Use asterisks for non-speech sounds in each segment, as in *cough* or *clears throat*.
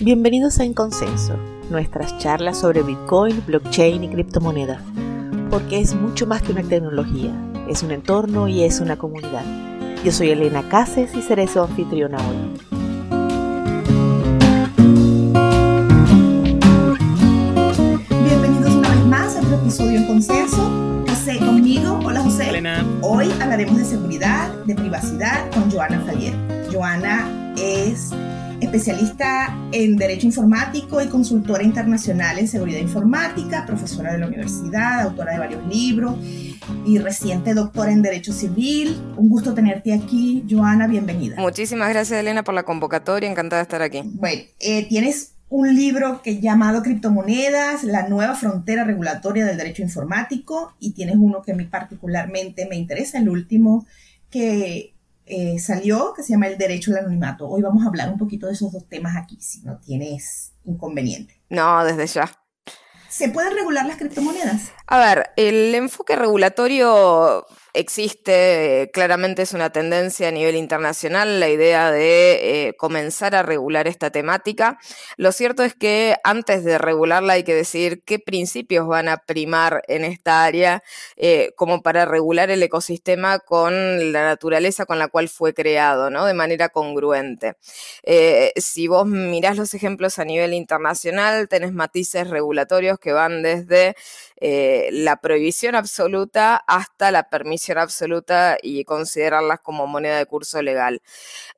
Bienvenidos a En Consenso, nuestras charlas sobre Bitcoin, blockchain y criptomonedas, porque es mucho más que una tecnología, es un entorno y es una comunidad. Yo soy Elena Cases y seré su anfitriona hoy. Bienvenidos una vez más a otro episodio en Consenso. José conmigo. Hola José. Elena. Hoy hablaremos de seguridad, de privacidad con Joana Faller. Joana es especialista en Derecho Informático y consultora internacional en seguridad informática, profesora de la universidad, autora de varios libros y reciente doctora en Derecho Civil. Un gusto tenerte aquí, Joana, bienvenida. Muchísimas gracias, Elena, por la convocatoria, encantada de estar aquí. Bueno, eh, tienes un libro que llamado Criptomonedas, la nueva frontera regulatoria del derecho informático, y tienes uno que a mí particularmente me interesa, el último que eh, salió, que se llama El Derecho al Anonimato. Hoy vamos a hablar un poquito de esos dos temas aquí, si no tienes inconveniente. No, desde ya. ¿Se pueden regular las criptomonedas? A ver, el enfoque regulatorio existe, claramente es una tendencia a nivel internacional la idea de eh, comenzar a regular esta temática. Lo cierto es que antes de regularla hay que decir qué principios van a primar en esta área eh, como para regular el ecosistema con la naturaleza con la cual fue creado, ¿no? De manera congruente. Eh, si vos mirás los ejemplos a nivel internacional, tenés matices regulatorios que van desde la prohibición absoluta hasta la permisión absoluta y considerarlas como moneda de curso legal.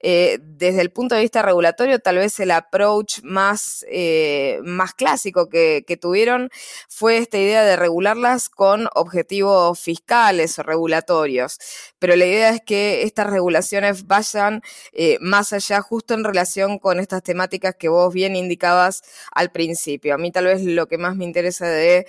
Eh, desde el punto de vista regulatorio, tal vez el approach más, eh, más clásico que, tuvieron fue esta idea de regularlas con objetivos fiscales o regulatorios. Pero la idea es que estas regulaciones vayan eh, más allá justo en relación con estas temáticas que vos bien indicabas al principio. A mí tal vez lo que más me interesa de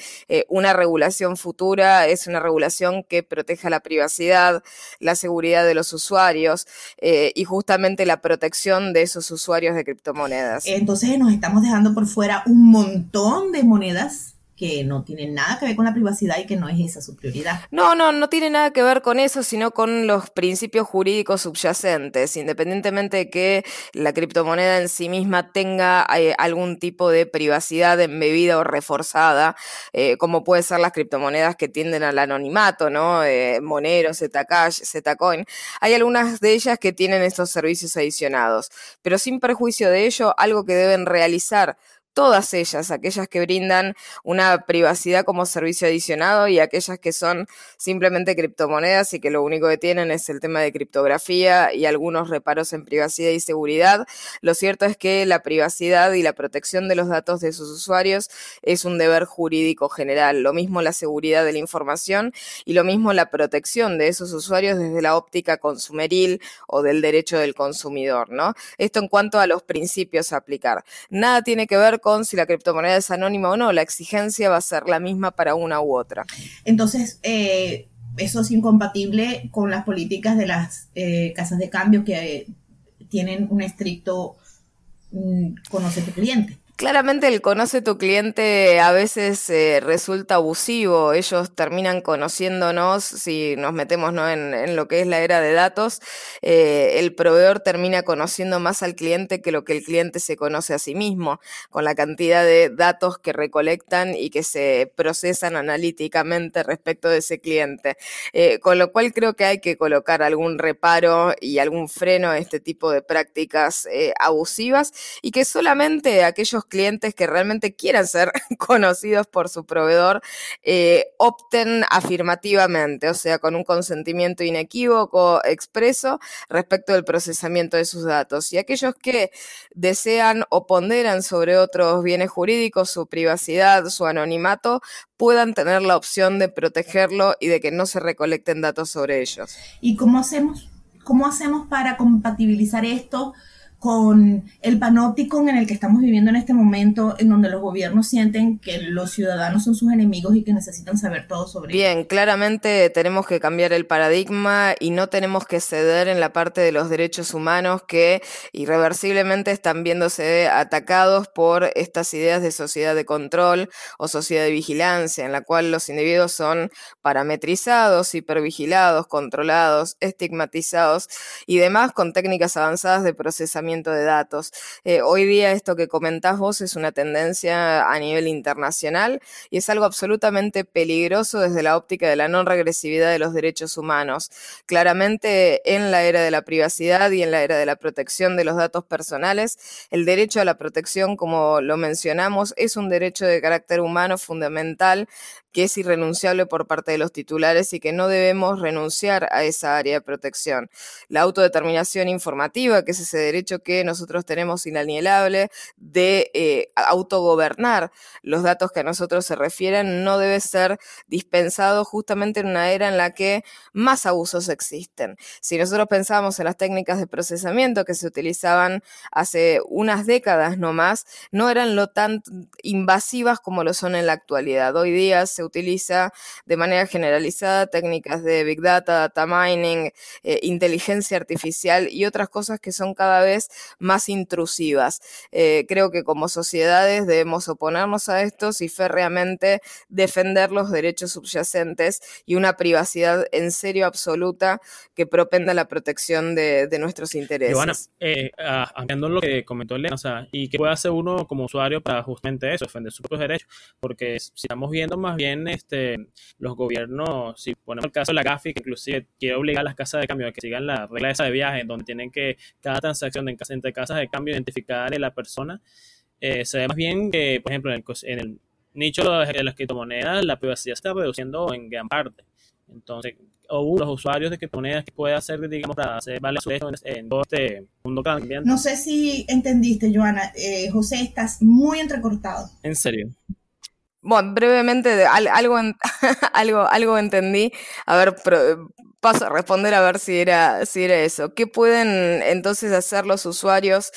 una regulación futura es una regulación que proteja la privacidad, la seguridad de los usuarios eh, y justamente la protección de esos usuarios de criptomonedas. Entonces nos estamos dejando por fuera un montón de monedas que no tienen nada que ver con la privacidad y que no es esa su prioridad. No, no, no tiene nada que ver con eso, sino con los principios jurídicos subyacentes, independientemente de que la criptomoneda en sí misma tenga eh, algún tipo de privacidad embebida o reforzada, eh, como puede ser las criptomonedas que tienden al anonimato, ¿no? Eh, Monero, Zcash, Zcoin. Hay algunas de ellas que tienen estos servicios adicionados, pero sin perjuicio de ello, algo que deben realizar todas ellas, aquellas que brindan una privacidad como servicio adicionado y aquellas que son simplemente criptomonedas y que lo único que tienen es el tema de criptografía y algunos reparos en privacidad y seguridad. Lo cierto es que la privacidad y la protección de los datos de sus usuarios es un deber jurídico general. Lo mismo la seguridad de la información y lo mismo la protección de esos usuarios desde la óptica consumeril o del derecho del consumidor, ¿no? Esto en cuanto a los principios a aplicar. Nada tiene que ver con si la criptomoneda es anónima o no, la exigencia va a ser la misma para una u otra. Entonces, eh, eso es incompatible con las políticas de las eh, casas de cambio que tienen un estricto mm, conoce tu cliente. Claramente el conoce tu cliente a veces eh, resulta abusivo. Ellos terminan conociéndonos, si nos metemos ¿no? en, lo que es la era de datos, eh, el proveedor termina conociendo más al cliente que lo que el cliente se conoce a sí mismo, con la cantidad de datos que recolectan y que se procesan analíticamente respecto de ese cliente. Eh, con lo cual creo que hay que colocar algún reparo y algún freno a este tipo de prácticas abusivas y que solamente aquellos clientes que realmente quieran ser *laughs* conocidos por su proveedor eh, opten afirmativamente, o sea, con un consentimiento inequívoco, expreso, respecto del procesamiento de sus datos. Y aquellos que desean o ponderan sobre otros bienes jurídicos su privacidad, su anonimato, puedan tener la opción de protegerlo y de que no se recolecten datos sobre ellos. ¿Y cómo hacemos? ¿Cómo hacemos para compatibilizar esto? Con el panóptico en el que estamos viviendo en este momento, en donde los gobiernos sienten que los ciudadanos son sus enemigos y que necesitan saber todo sobre Bien, claramente tenemos que cambiar el paradigma y no tenemos que ceder en la parte de los derechos humanos que irreversiblemente están viéndose atacados por estas ideas de sociedad de control o sociedad de vigilancia, en la cual los individuos son parametrizados, hipervigilados, controlados, estigmatizados y demás con técnicas avanzadas de procesamiento de datos. Eh, hoy día esto que comentás vos es una tendencia a nivel internacional y es algo absolutamente peligroso desde la óptica de la no regresividad de los derechos humanos. Claramente en la era de la privacidad y en la era de la protección de los datos personales, el derecho a la protección, como lo mencionamos, es un derecho de carácter humano fundamental que es irrenunciable por parte de los titulares y que no debemos renunciar a esa área de protección. La autodeterminación informativa, que es ese derecho que nosotros tenemos inalienable de eh, autogobernar los datos que a nosotros se refieren, no debe ser dispensado justamente en una era en la que más abusos existen. Si nosotros pensamos en las técnicas de procesamiento que se utilizaban hace unas décadas no más, no eran lo tan invasivas como lo son en la actualidad. Hoy día se utiliza de manera generalizada técnicas de Big Data, Data Mining, eh, inteligencia artificial y otras cosas que son cada vez más intrusivas. Eh, creo que como sociedades debemos oponernos a estos y férreamente defender los derechos subyacentes y una privacidad en serio absoluta que propenda la protección de, nuestros intereses. Joana, eh, ampliando lo que comentó Elena, o ¿y qué puede hacer uno como usuario para justamente eso, defender sus propios derechos? Porque si estamos viendo más bien este, los gobiernos, si ponemos el caso de la GAFI, que inclusive quiere obligar a las casas de cambio a que sigan la regla esa de viaje, donde tienen que cada transacción de, entre casas de cambio identificar a la persona, eh, se ve más bien que, por ejemplo, en el, nicho de las criptomonedas, la privacidad se está reduciendo en gran parte. Entonces, o los usuarios de criptomonedas que puede hacer, digamos, para hacer valer su en, en todo este mundo cambiante. No sé si entendiste, Joana. Eh, José, estás muy entrecortado. ¿En serio? Bueno, brevemente, algo, *laughs* algo, algo entendí. A ver, paso a responder a ver si era, si era eso. ¿Qué pueden entonces hacer los usuarios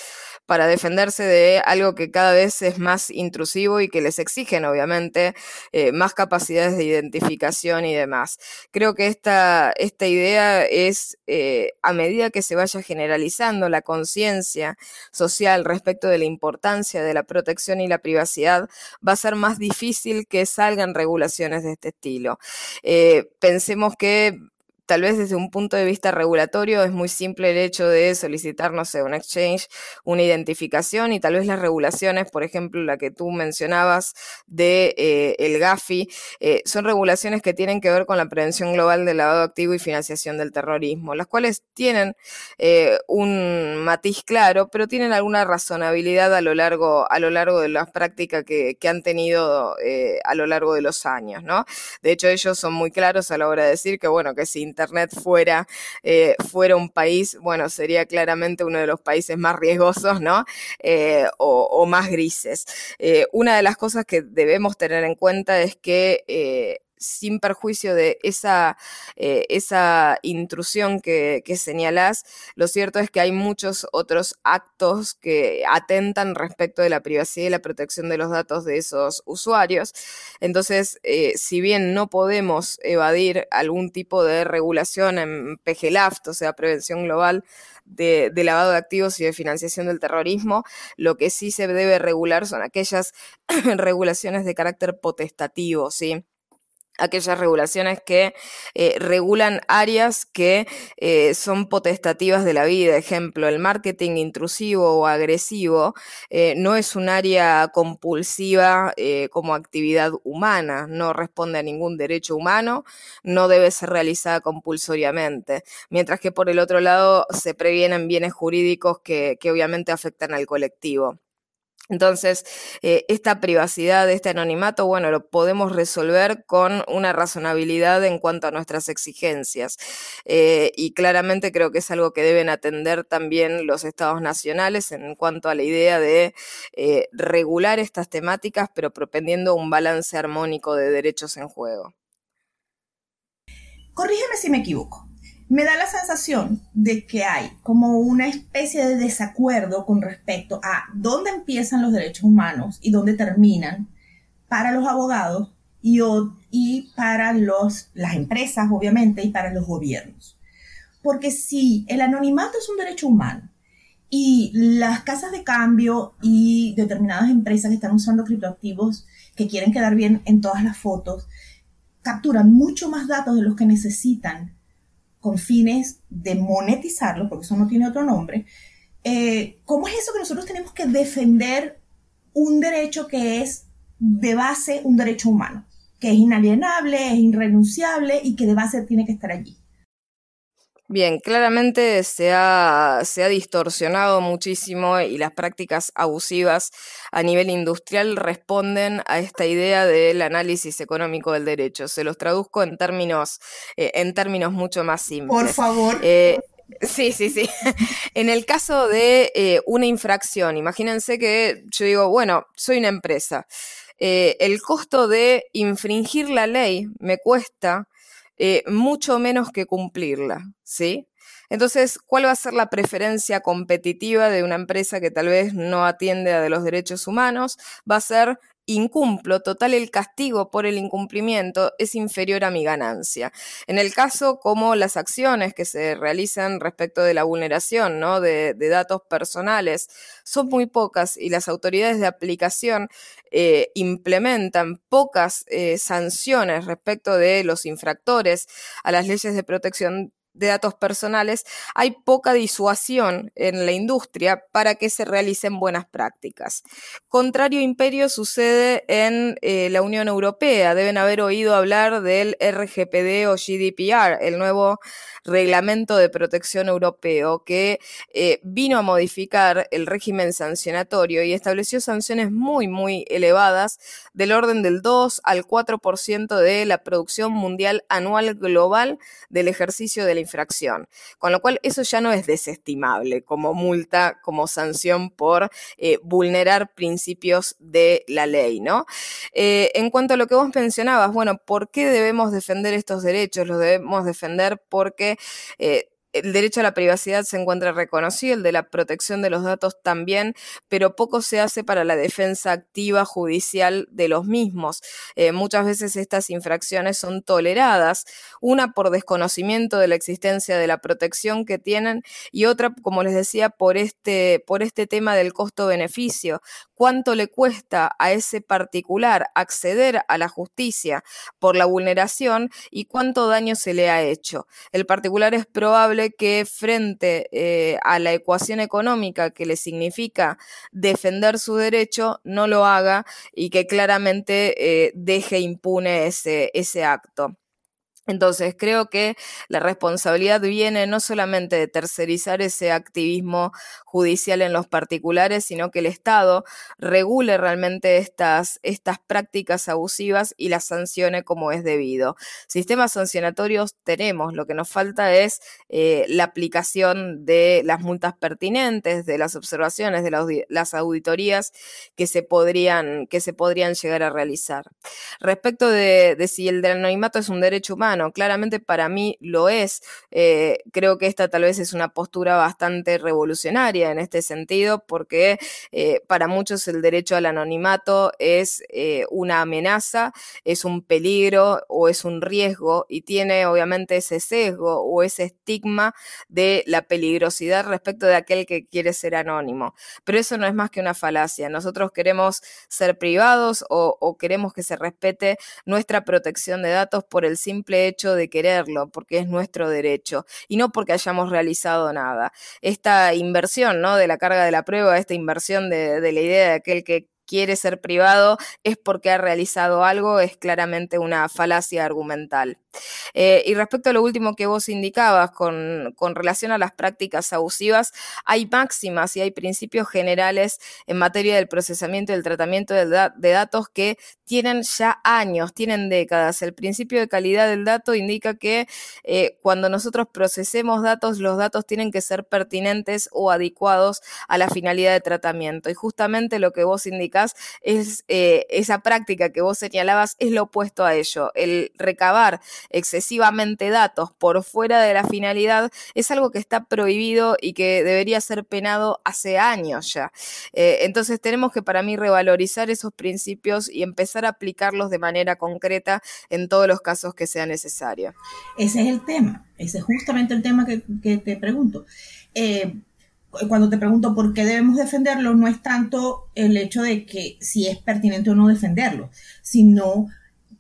para defenderse de algo que cada vez es más intrusivo y que les exigen, obviamente, eh, más capacidades de identificación y demás. Creo que esta, esta idea es, eh, a medida que se vaya generalizando la conciencia social respecto de la importancia de la protección y la privacidad, va a ser más difícil que salgan regulaciones de este estilo. Eh, pensemos que tal vez desde un punto de vista regulatorio es muy simple el hecho de solicitar, no sé, un exchange, una identificación y tal vez las regulaciones, por ejemplo, la que tú mencionabas de eh, el GAFI, eh, son regulaciones que tienen que ver con la prevención global del lavado activo y financiación del terrorismo, las cuales tienen eh, un matiz claro, pero tienen alguna razonabilidad a lo largo, a lo largo de las prácticas que, que han tenido a lo largo de los años, ¿no? De hecho, ellos son muy claros a la hora de decir que, bueno, que si Internet fuera, eh, fuera un país, bueno, sería claramente uno de los países más riesgosos, ¿no? Eh, o, más grises. Eh, una de las cosas que debemos tener en cuenta es que sin perjuicio de esa, eh, esa intrusión que, que señalás, lo cierto es que hay muchos otros actos que atentan respecto de la privacidad y la protección de los datos de esos usuarios. Entonces, eh, si bien no podemos evadir algún tipo de regulación en PGLAFT, o sea, prevención global, de, de, lavado de activos y de financiación del terrorismo, lo que sí se debe regular son aquellas *clears throat* regulaciones de carácter potestativo, ¿sí? Aquellas regulaciones que eh, regulan áreas que eh, son potestativas de la vida. Ejemplo, el marketing intrusivo o agresivo eh, no es un área compulsiva como actividad humana, no responde a ningún derecho humano, no debe ser realizada compulsoriamente. Mientras que por el otro lado se previenen bienes jurídicos que obviamente afectan al colectivo. Entonces, eh, esta privacidad, este anonimato, bueno, lo podemos resolver con una razonabilidad en cuanto a nuestras exigencias. Eh, y claramente creo que es algo que deben atender también los estados nacionales en cuanto a la idea de eh, regular estas temáticas, pero propendiendo un balance armónico de derechos en juego. Corrígeme si me equivoco me da la sensación de que hay como una especie de desacuerdo con respecto a dónde empiezan los derechos humanos y dónde terminan para los abogados y, para las empresas, obviamente, y para los gobiernos. Porque si el anonimato es un derecho humano y las casas de cambio y determinadas empresas que están usando criptoactivos que quieren quedar bien en todas las fotos, capturan mucho más datos de los que necesitan con fines de monetizarlo, porque eso no tiene otro nombre, eh, ¿cómo es eso que nosotros tenemos que defender un derecho que es de base un derecho humano, que es inalienable, es irrenunciable y que de base tiene que estar allí? Bien, claramente se ha, se ha, distorsionado muchísimo y las prácticas abusivas a nivel industrial responden a esta idea del análisis económico del derecho. Se los traduzco en términos, eh, en términos mucho más simples. Por favor. Eh, Sí, sí, sí. *laughs* En el caso de eh, una infracción, imagínense que yo digo, bueno, soy una empresa. el costo de infringir la ley me cuesta eh, mucho menos que cumplirla, ¿sí? Entonces, ¿cuál va a ser la preferencia competitiva de una empresa que tal vez no atiende a los derechos humanos? Va a ser incumplo, total el castigo por el incumplimiento es inferior a mi ganancia. En el caso como las acciones que se realizan respecto de la vulneración ¿no? de, datos personales son muy pocas y las autoridades de aplicación eh, implementan pocas eh, sanciones respecto de los infractores a las leyes de protección de datos personales, hay poca disuasión en la industria para que se realicen buenas prácticas. Contrario imperio sucede en eh, la Unión Europea. Deben haber oído hablar del RGPD o GDPR, el nuevo reglamento de protección europeo, que eh, vino a modificar el régimen sancionatorio y estableció sanciones muy, muy elevadas, del orden del 2 al 4% de la producción mundial anual global del ejercicio de la infracción. Con lo cual, eso ya no es desestimable como multa, como sanción por eh, vulnerar principios de la ley, ¿no? Eh, en cuanto a lo que vos mencionabas, bueno, ¿por qué debemos defender estos derechos? Los debemos defender porque eh, el derecho a la privacidad se encuentra reconocido, el de la protección de los datos también, pero poco se hace para la defensa activa judicial de los mismos. Eh, muchas veces estas infracciones son toleradas, una por desconocimiento de la existencia de la protección que tienen y otra, como les decía, por este, por este tema del costo-beneficio cuánto le cuesta a ese particular acceder a la justicia por la vulneración y cuánto daño se le ha hecho. El particular es probable que frente eh, a la ecuación económica que le significa defender su derecho, no lo haga y que claramente eh, deje impune ese, ese acto. Entonces, creo que la responsabilidad viene no solamente de tercerizar ese activismo judicial en los particulares, sino que el Estado regule realmente estas, estas prácticas abusivas y las sancione como es debido. Sistemas sancionatorios tenemos, lo que nos falta es eh, la aplicación de las multas pertinentes, de las observaciones, de las auditorías que se podrían, que se podrían llegar a realizar. Respecto de, de si el anonimato es un derecho humano, claramente para mí lo es. Eh, creo que esta tal vez es una postura bastante revolucionaria en este sentido, porque eh, para muchos el derecho al anonimato es eh, una amenaza, es un peligro o es un riesgo y tiene obviamente ese sesgo o ese estigma de la peligrosidad respecto de aquel que quiere ser anónimo. Pero eso no es más que una falacia. Nosotros queremos ser privados o, o queremos que se respete nuestra protección de datos por el simple de quererlo, porque es nuestro derecho y no porque hayamos realizado nada. Esta inversión ¿no? De la carga de la prueba, esta inversión de, de la idea de aquel que quiere ser privado es porque ha realizado algo, es claramente una falacia argumental. Eh, y respecto a lo último que vos indicabas con, relación a las prácticas abusivas, hay máximas y hay principios generales en materia del procesamiento y el tratamiento de, datos que tienen ya años, tienen décadas. El principio de calidad del dato indica que eh, cuando nosotros procesemos datos, los datos tienen que ser pertinentes o adecuados a la finalidad de tratamiento. Y justamente lo que vos indicás es eh, esa práctica que vos señalabas, es lo opuesto a ello. El recabar excesivamente datos por fuera de la finalidad es algo que está prohibido y que debería ser penado hace años ya. Eh, entonces tenemos que para mí revalorizar esos principios y empezar a aplicarlos de manera concreta en todos los casos que sea necesario. Ese es el tema, ese es justamente el tema que, te pregunto. Eh, cuando te pregunto por qué debemos defenderlo, no es tanto el hecho de que si es pertinente o no defenderlo, sino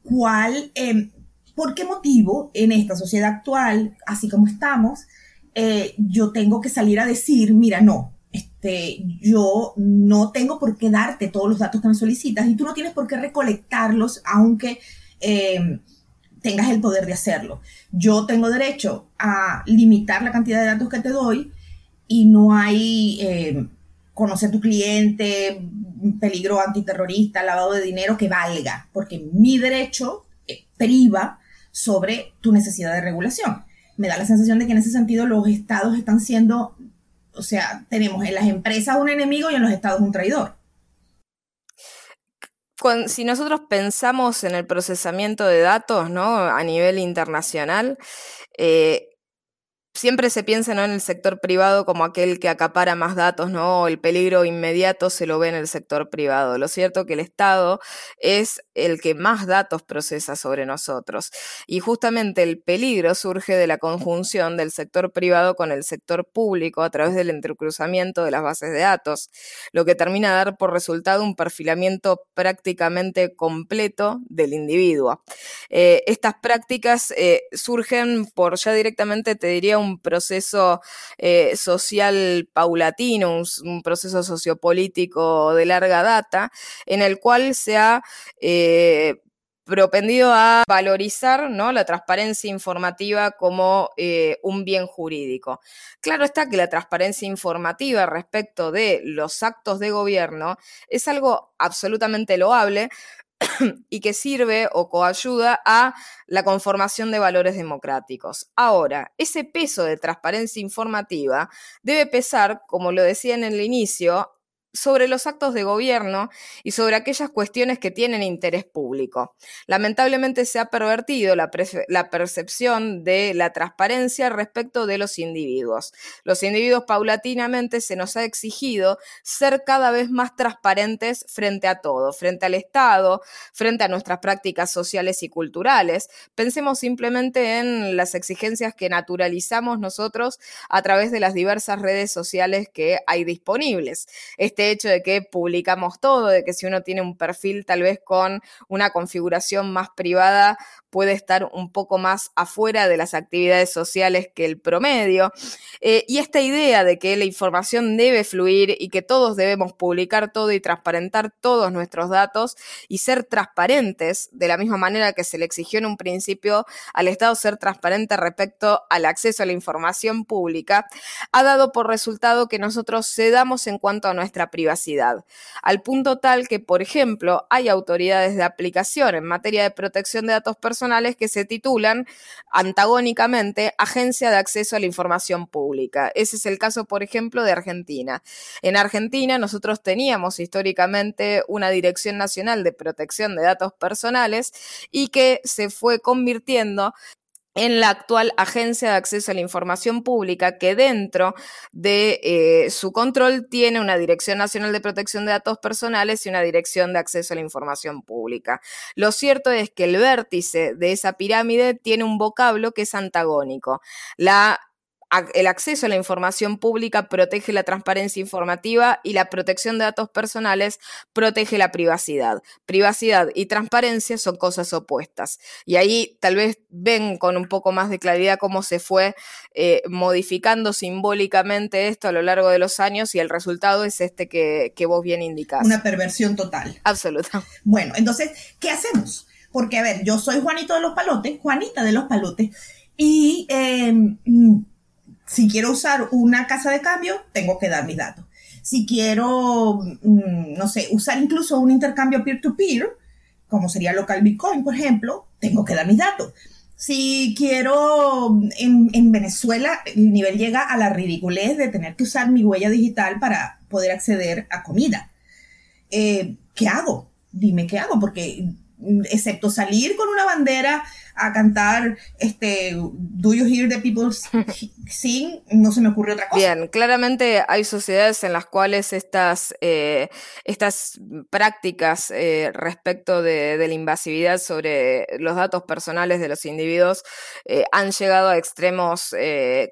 cuál, eh, ¿Por qué motivo en esta sociedad actual, así como estamos, eh, yo tengo que salir a decir, mira, no, este, yo no tengo por qué darte todos los datos que me solicitas y tú no tienes por qué recolectarlos, aunque eh, tengas el poder de hacerlo. Yo tengo derecho a limitar la cantidad de datos que te doy y no hay eh, conocer tu cliente, peligro antiterrorista, lavado de dinero que valga, porque mi derecho eh, priva sobre tu necesidad de regulación. Me da la sensación de que en ese sentido los estados están siendo, o sea, tenemos en las empresas un enemigo y en los estados un traidor. si nosotros pensamos en el procesamiento de datos, ¿no? A nivel internacional, eh, siempre se piensa en el sector privado como aquel que acapara más datos, ¿no? El peligro inmediato se lo ve en el sector privado. Lo cierto es que el Estado es el que más datos procesa sobre nosotros. Y justamente el peligro surge de la conjunción del sector privado con el sector público a través del entrecruzamiento de las bases de datos, lo que termina a dar por resultado un perfilamiento prácticamente completo del individuo. Eh, estas prácticas eh, surgen por ya directamente, te diría, un proceso eh, social paulatino, un, proceso sociopolítico de larga data, en el cual se ha eh, propendido a valorizar ¿no? la transparencia informativa como eh, un bien jurídico. Claro está que la transparencia informativa respecto de los actos de gobierno es algo absolutamente loable, *coughs* y que sirve o coayuda a la conformación de valores democráticos. Ahora, ese peso de transparencia informativa debe pesar, como lo decía en el inicio, sobre los actos de gobierno y sobre aquellas cuestiones que tienen interés público. Lamentablemente se ha pervertido la, percepción de la transparencia respecto de los individuos. Los individuos paulatinamente se nos ha exigido ser cada vez más transparentes frente a todo, frente al Estado, frente a nuestras prácticas sociales y culturales. Pensemos simplemente en las exigencias que naturalizamos nosotros a través de las diversas redes sociales que hay disponibles. Este hecho de que publicamos todo, de que si uno tiene un perfil tal vez con una configuración más privada, puede estar un poco más afuera de las actividades sociales que el promedio. Eh, y esta idea de que la información debe fluir y que todos debemos publicar todo y transparentar todos nuestros datos y ser transparentes, de la misma manera que se le exigió en un principio al Estado ser transparente respecto al acceso a la información pública, ha dado por resultado que nosotros cedamos en cuanto a nuestra privacidad, al punto tal que, por ejemplo, hay autoridades de aplicación en materia de protección de datos personales que se titulan antagónicamente Agencia de Acceso a la Información Pública. Ese es el caso, por ejemplo, de Argentina. En Argentina nosotros teníamos históricamente una Dirección Nacional de Protección de Datos Personales y que se fue convirtiendo en la actual Agencia de Acceso a la Información Pública, que dentro de eh, su control tiene una Dirección Nacional de Protección de Datos Personales y una Dirección de Acceso a la Información Pública. Lo cierto es que el vértice de esa pirámide tiene un vocablo que es antagónico. La el acceso a la información pública protege la transparencia informativa y la protección de datos personales protege la privacidad. Privacidad y transparencia son cosas opuestas. Y ahí tal vez ven con un poco más de claridad cómo se fue eh, modificando simbólicamente esto a lo largo de los años y el resultado es este que, vos bien indicás. Una perversión total. Absoluta. Bueno, entonces, ¿qué hacemos? Porque, a ver, yo soy Juanito de los Palotes, Juanita de los Palotes, y... Em, si quiero usar una casa de cambio, tengo que dar mis datos. Si quiero, mm, no sé, usar incluso un intercambio peer-to-peer, como sería local Bitcoin, por ejemplo, tengo que dar mis datos. Si quiero, en, Venezuela, el nivel llega a la ridiculez de tener que usar mi huella digital para poder acceder a comida. Eh, ¿Qué hago? Dime qué hago, porque mm, excepto salir con una bandera a cantar este Do You Hear the People *laughs* Sing, no se me ocurre otra cosa. Bien, claramente hay sociedades en las cuales estas, eh, estas prácticas eh, respecto de, la invasividad sobre los datos personales de los individuos eh, han llegado a extremos,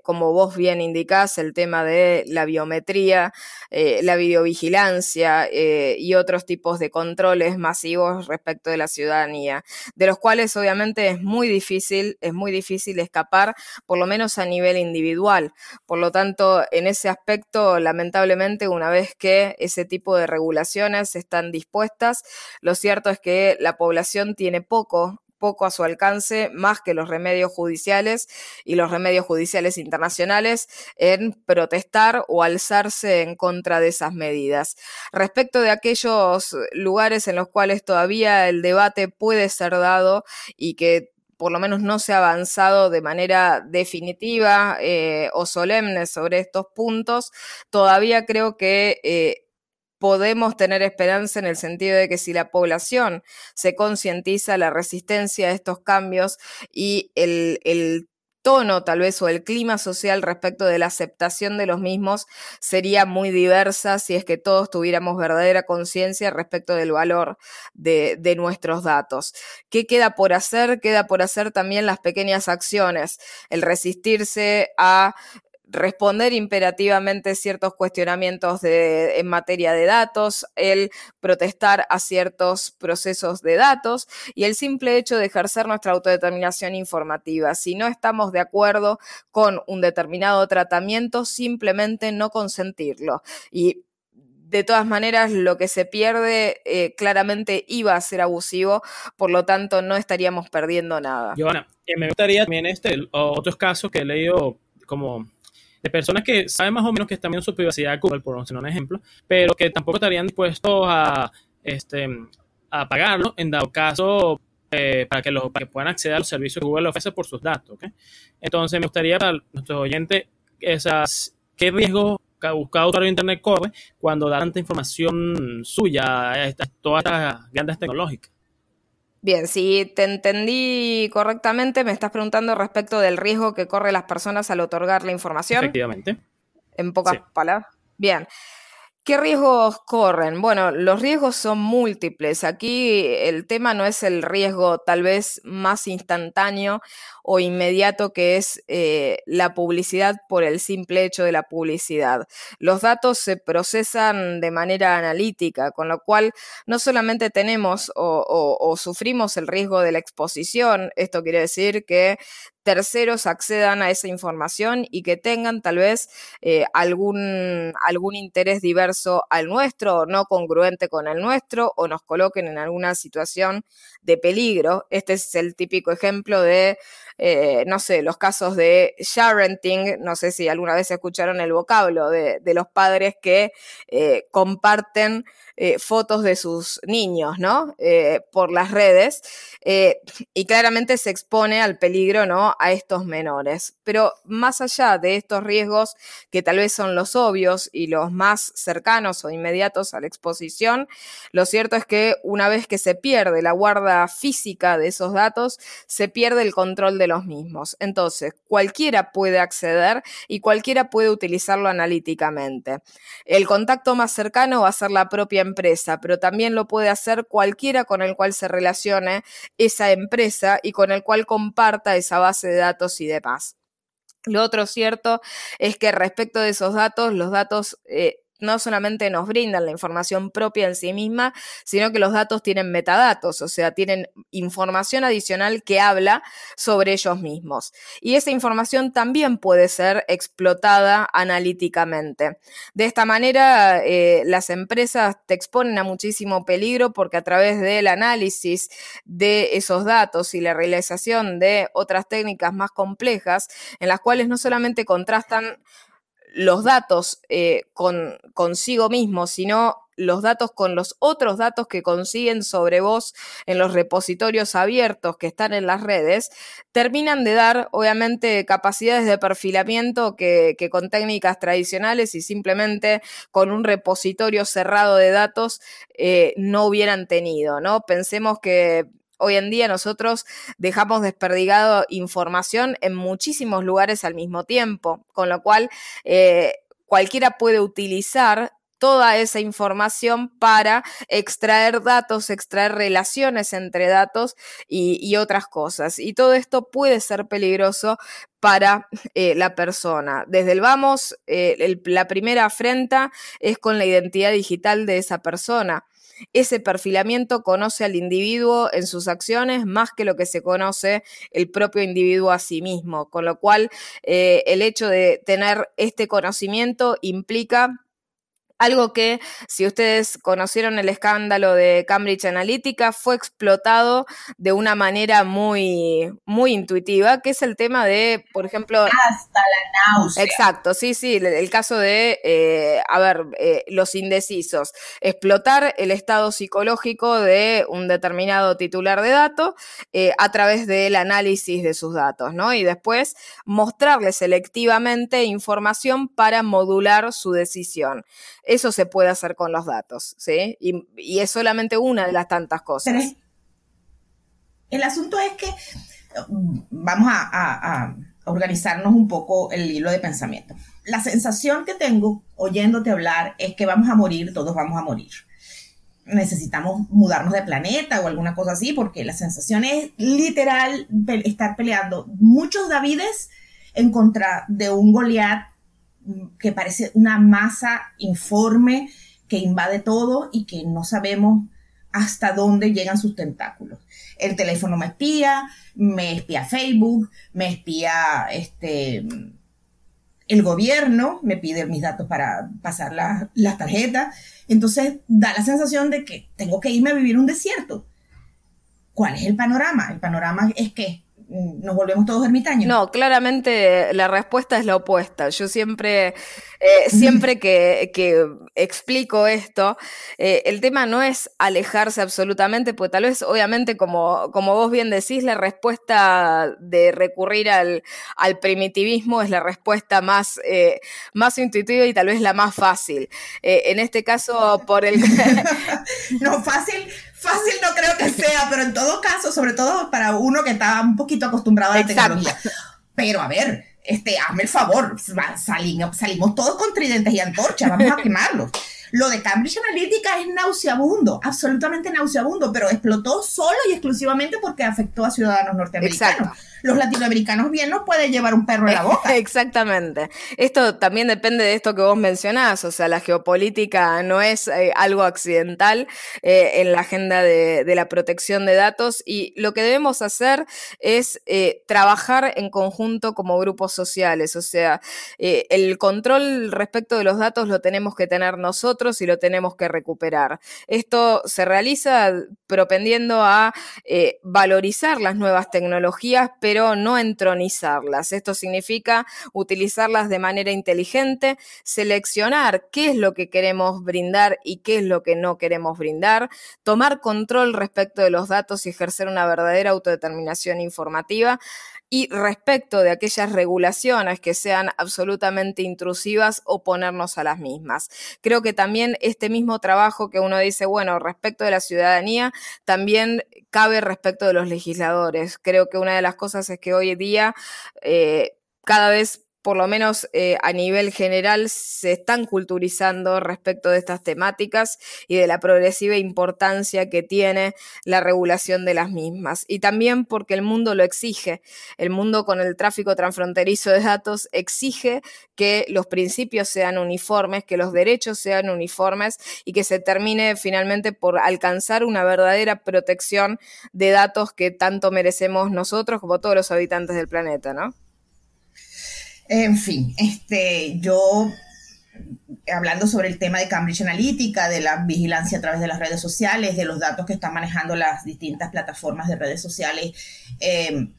como vos bien indicás, el tema de la biometría, la videovigilancia y otros tipos de controles masivos respecto de la ciudadanía, de los cuales obviamente es muy muy difícil, es muy difícil escapar, por lo menos a nivel individual. Por lo tanto, en ese aspecto, lamentablemente, una vez que ese tipo de regulaciones están dispuestas, lo cierto es que la población tiene poco poco a su alcance, más que los remedios judiciales y los remedios judiciales internacionales en protestar o alzarse en contra de esas medidas. Respecto de aquellos lugares en los cuales todavía el debate puede ser dado y que por lo menos no se ha avanzado de manera definitiva eh, o solemne sobre estos puntos, todavía creo que eh, podemos tener esperanza en el sentido de que si la población se concientiza la resistencia a estos cambios y el, tono tal vez o el clima social respecto de la aceptación de los mismos sería muy diversa si es que todos tuviéramos verdadera conciencia respecto del valor de, de, nuestros datos. ¿Qué queda por hacer? Queda por hacer también las pequeñas acciones, el resistirse a responder imperativamente ciertos cuestionamientos en materia de datos, el protestar a ciertos procesos de datos y el simple hecho de ejercer nuestra autodeterminación informativa. Si no estamos de acuerdo con un determinado tratamiento, simplemente no consentirlo. Y de todas maneras, lo que se pierde eh, claramente iba a ser abusivo, por lo tanto no estaríamos perdiendo nada. Joana, me gustaría también este, otros casos que he leído como de personas que saben más o menos que están viendo su privacidad Google, por mencionar un ejemplo, pero que tampoco estarían dispuestos a, este, a pagarlo en dado caso eh, para, que los, que puedan acceder a los servicios que Google ofrece por sus datos. Entonces, me gustaría para nuestros oyentes, esas, ¿qué riesgo busca usuario de Internet corre cuando da tanta información suya a todas estas grandes tecnológicas? Bien, si te entendí correctamente, me estás preguntando respecto del riesgo que corren las personas al otorgar la información. Efectivamente. En pocas palabras. Bien. ¿Qué riesgos corren? Bueno, los riesgos son múltiples. Aquí el tema no es el riesgo tal vez más instantáneo o inmediato que es eh, la publicidad por el simple hecho de la publicidad. Los datos se procesan de manera analítica, con lo cual no solamente tenemos o sufrimos el riesgo de la exposición, esto quiere decir que terceros accedan a esa información y que tengan tal vez eh, algún, algún interés diverso al nuestro, no congruente con el nuestro, o nos coloquen en alguna situación de peligro. Este es el típico ejemplo de, eh, no sé, los casos de sharenting, no sé si alguna vez escucharon el vocablo de, los padres que eh, comparten fotos de sus niños, ¿no? Por las redes y claramente se expone al peligro, ¿no? A estos menores. Pero más allá de estos riesgos, que tal vez son los obvios y los más cercanos o inmediatos a la exposición, lo cierto es que una vez que se pierde la guarda física de esos datos, se pierde el control de los mismos. Entonces, cualquiera puede acceder y cualquiera puede utilizarlo analíticamente. El contacto más cercano va a ser la propia empresa, pero también lo puede hacer cualquiera con el cual se relacione esa empresa y con el cual comparta esa base de datos y demás. Lo otro cierto es que respecto de esos datos, los datos eh, no solamente nos brindan la información propia en sí misma, sino que los datos tienen metadatos, o sea, tienen información adicional que habla sobre ellos mismos. Y esa información también puede ser explotada analíticamente. De esta manera, eh, las empresas te exponen a muchísimo peligro porque a través del análisis de esos datos y la realización de otras técnicas más complejas, en las cuales no solamente contrastan los datos eh, con, consigo mismo, sino los datos con los otros datos que consiguen sobre vos en los repositorios abiertos que están en las redes, terminan de dar, obviamente, capacidades de perfilamiento que, con técnicas tradicionales y simplemente con un repositorio cerrado de datos eh, no hubieran tenido, ¿no? Pensemos que hoy en día nosotros dejamos desperdigado información en muchísimos lugares al mismo tiempo, con lo cual eh, cualquiera puede utilizar toda esa información para extraer datos, extraer relaciones entre datos y, otras cosas. Y todo esto puede ser peligroso para eh, la persona. Desde el vamos, eh, la primera afrenta es con la identidad digital de esa persona. Ese perfilamiento conoce al individuo en sus acciones más que lo que se conoce el propio individuo a sí mismo, con lo cual eh, el hecho de tener este conocimiento implica algo que, si ustedes conocieron el escándalo de Cambridge Analytica, fue explotado de una manera muy, muy intuitiva, que es el tema de, por ejemplo... Hasta la náusea. Exacto, sí, sí, el, caso de, eh, a ver, eh, los indecisos. Explotar el estado psicológico de un determinado titular de datos eh, a través del análisis de sus datos, ¿no? Y después mostrarle selectivamente información para modular su decisión. Eso se puede hacer con los datos, ¿sí? Y, es solamente una de las tantas cosas. el asunto es que vamos a, organizarnos un poco el hilo de pensamiento. La sensación que tengo oyéndote hablar es que vamos a morir, todos vamos a morir. Necesitamos mudarnos de planeta o alguna cosa así, porque la sensación es literal estar peleando muchos Davides en contra de un Goliat que parece una masa informe que invade todo y que no sabemos hasta dónde llegan sus tentáculos. El teléfono me espía, me espía Facebook, me espía este, el gobierno, me pide mis datos para pasar las tarjetas. Entonces da la sensación de que tengo que irme a vivir un desierto. ¿Cuál es el panorama? El panorama es que nos volvemos todos ermitaños. No, claramente la respuesta es la opuesta. Yo siempre, eh, *laughs* siempre que, explico esto, eh, el tema no es alejarse absolutamente, pues tal vez, obviamente, como, como vos bien decís, la respuesta de recurrir al, primitivismo es la respuesta más, eh, más intuitiva y tal vez la más fácil. en este caso, por el... *laughs* *laughs* no, fácil Fácil no creo que sea, *laughs* pero en todo caso, sobre todo para uno que está un poquito acostumbrado a la tecnología. Pero a ver, este, hazme el favor, salimos, salimos todos con tridentes y antorchas, vamos a *laughs* quemarlos. Lo de Cambridge Analytica es nauseabundo, absolutamente nauseabundo, pero explotó solo y exclusivamente porque afectó a ciudadanos norteamericanos. Los latinoamericanos bien nos pueden llevar un perro en la *laughs* boca. Exactamente. Esto también depende de esto que vos mencionás, o sea, la geopolítica no es eh, algo accidental eh, en la agenda de, la protección de datos y lo que debemos hacer es eh, trabajar en conjunto como grupos sociales, o sea, el control respecto de los datos lo tenemos que tener nosotros y lo tenemos que recuperar. Esto se realiza propendiendo a valorizar las nuevas tecnologías, pero no entronizarlas. Esto significa utilizarlas de manera inteligente, seleccionar qué es lo que queremos brindar y qué es lo que no queremos brindar, tomar control respecto de los datos y ejercer una verdadera autodeterminación informativa y respecto de aquellas regulaciones que sean absolutamente intrusivas, oponernos a las mismas. Creo que también este mismo trabajo que uno dice, bueno, respecto de la ciudadanía, también cabe respecto de los legisladores. Creo que una de las cosas es que hoy día eh, cada vez por lo menos eh, a nivel general, se están culturizando respecto de estas temáticas y de la progresiva importancia que tiene la regulación de las mismas. Y también porque el mundo lo exige. El mundo con el tráfico transfronterizo de datos exige que los principios sean uniformes, que los derechos sean uniformes y que se termine finalmente por alcanzar una verdadera protección de datos que tanto merecemos nosotros como todos los habitantes del planeta, ¿no? En fin, este, yo hablando sobre el tema de Cambridge Analytica, de la vigilancia a través de las redes sociales, de los datos que están manejando las distintas plataformas de redes sociales, em,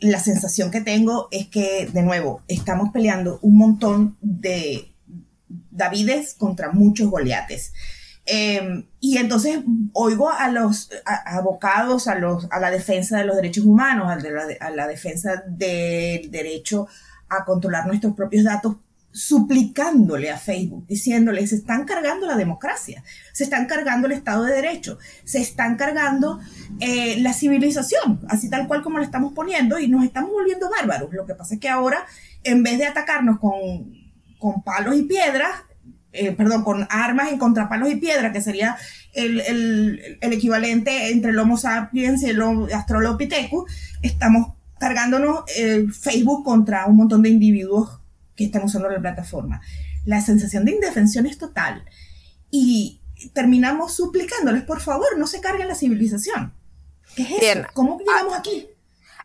la sensación que tengo es que, de nuevo, estamos peleando un montón de Davides contra muchos Goliates. Em, y entonces oigo a los abocados a, los, a la defensa de los derechos humanos, a a la defensa del derecho a controlar nuestros propios datos suplicándole a Facebook, diciéndole, se están cargando la democracia, se están cargando el Estado de Derecho, se están cargando eh, la civilización, así tal cual como la estamos poniendo, y nos estamos volviendo bárbaros. Lo que pasa es que ahora, en vez de atacarnos con, con palos y piedras, eh, perdón, con armas en contra palos y piedras, que sería el, el, el, equivalente entre el Homo sapiens y el Australopithecus, estamos cargándonos el Facebook contra un montón de individuos que están usando la plataforma. La sensación de indefensión es total. Y terminamos suplicándoles, por favor, no se carguen la civilización. ¿Qué es eso? ¿Cómo llegamos ah, aquí?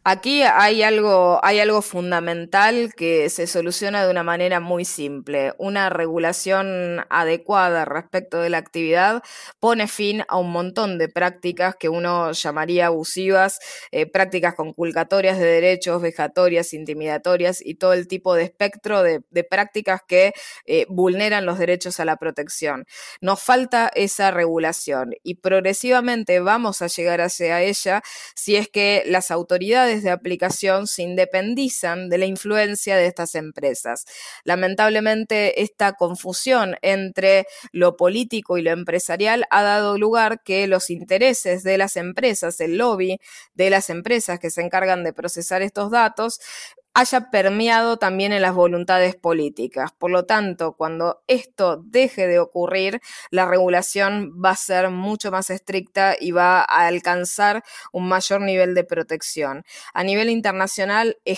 Aquí hay algo, hay algo fundamental que se soluciona de una manera muy simple. Una regulación adecuada respecto de la actividad pone fin a un montón de prácticas que uno llamaría abusivas, eh, prácticas conculcatorias de derechos, vejatorias, intimidatorias y todo el tipo de espectro de, prácticas que eh, vulneran los derechos a la protección. Nos falta esa regulación y progresivamente vamos a llegar hacia ella si es que las autoridades de aplicación se independizan de la influencia de estas empresas. Lamentablemente, esta confusión entre lo político y lo empresarial ha dado lugar que los intereses de las empresas, el lobby de las empresas que se encargan de procesar estos datos, haya permeado también en las voluntades políticas. Por lo tanto, cuando esto deje de ocurrir, la regulación va a ser mucho más estricta y va a alcanzar un mayor nivel de protección. A nivel internacional, eh,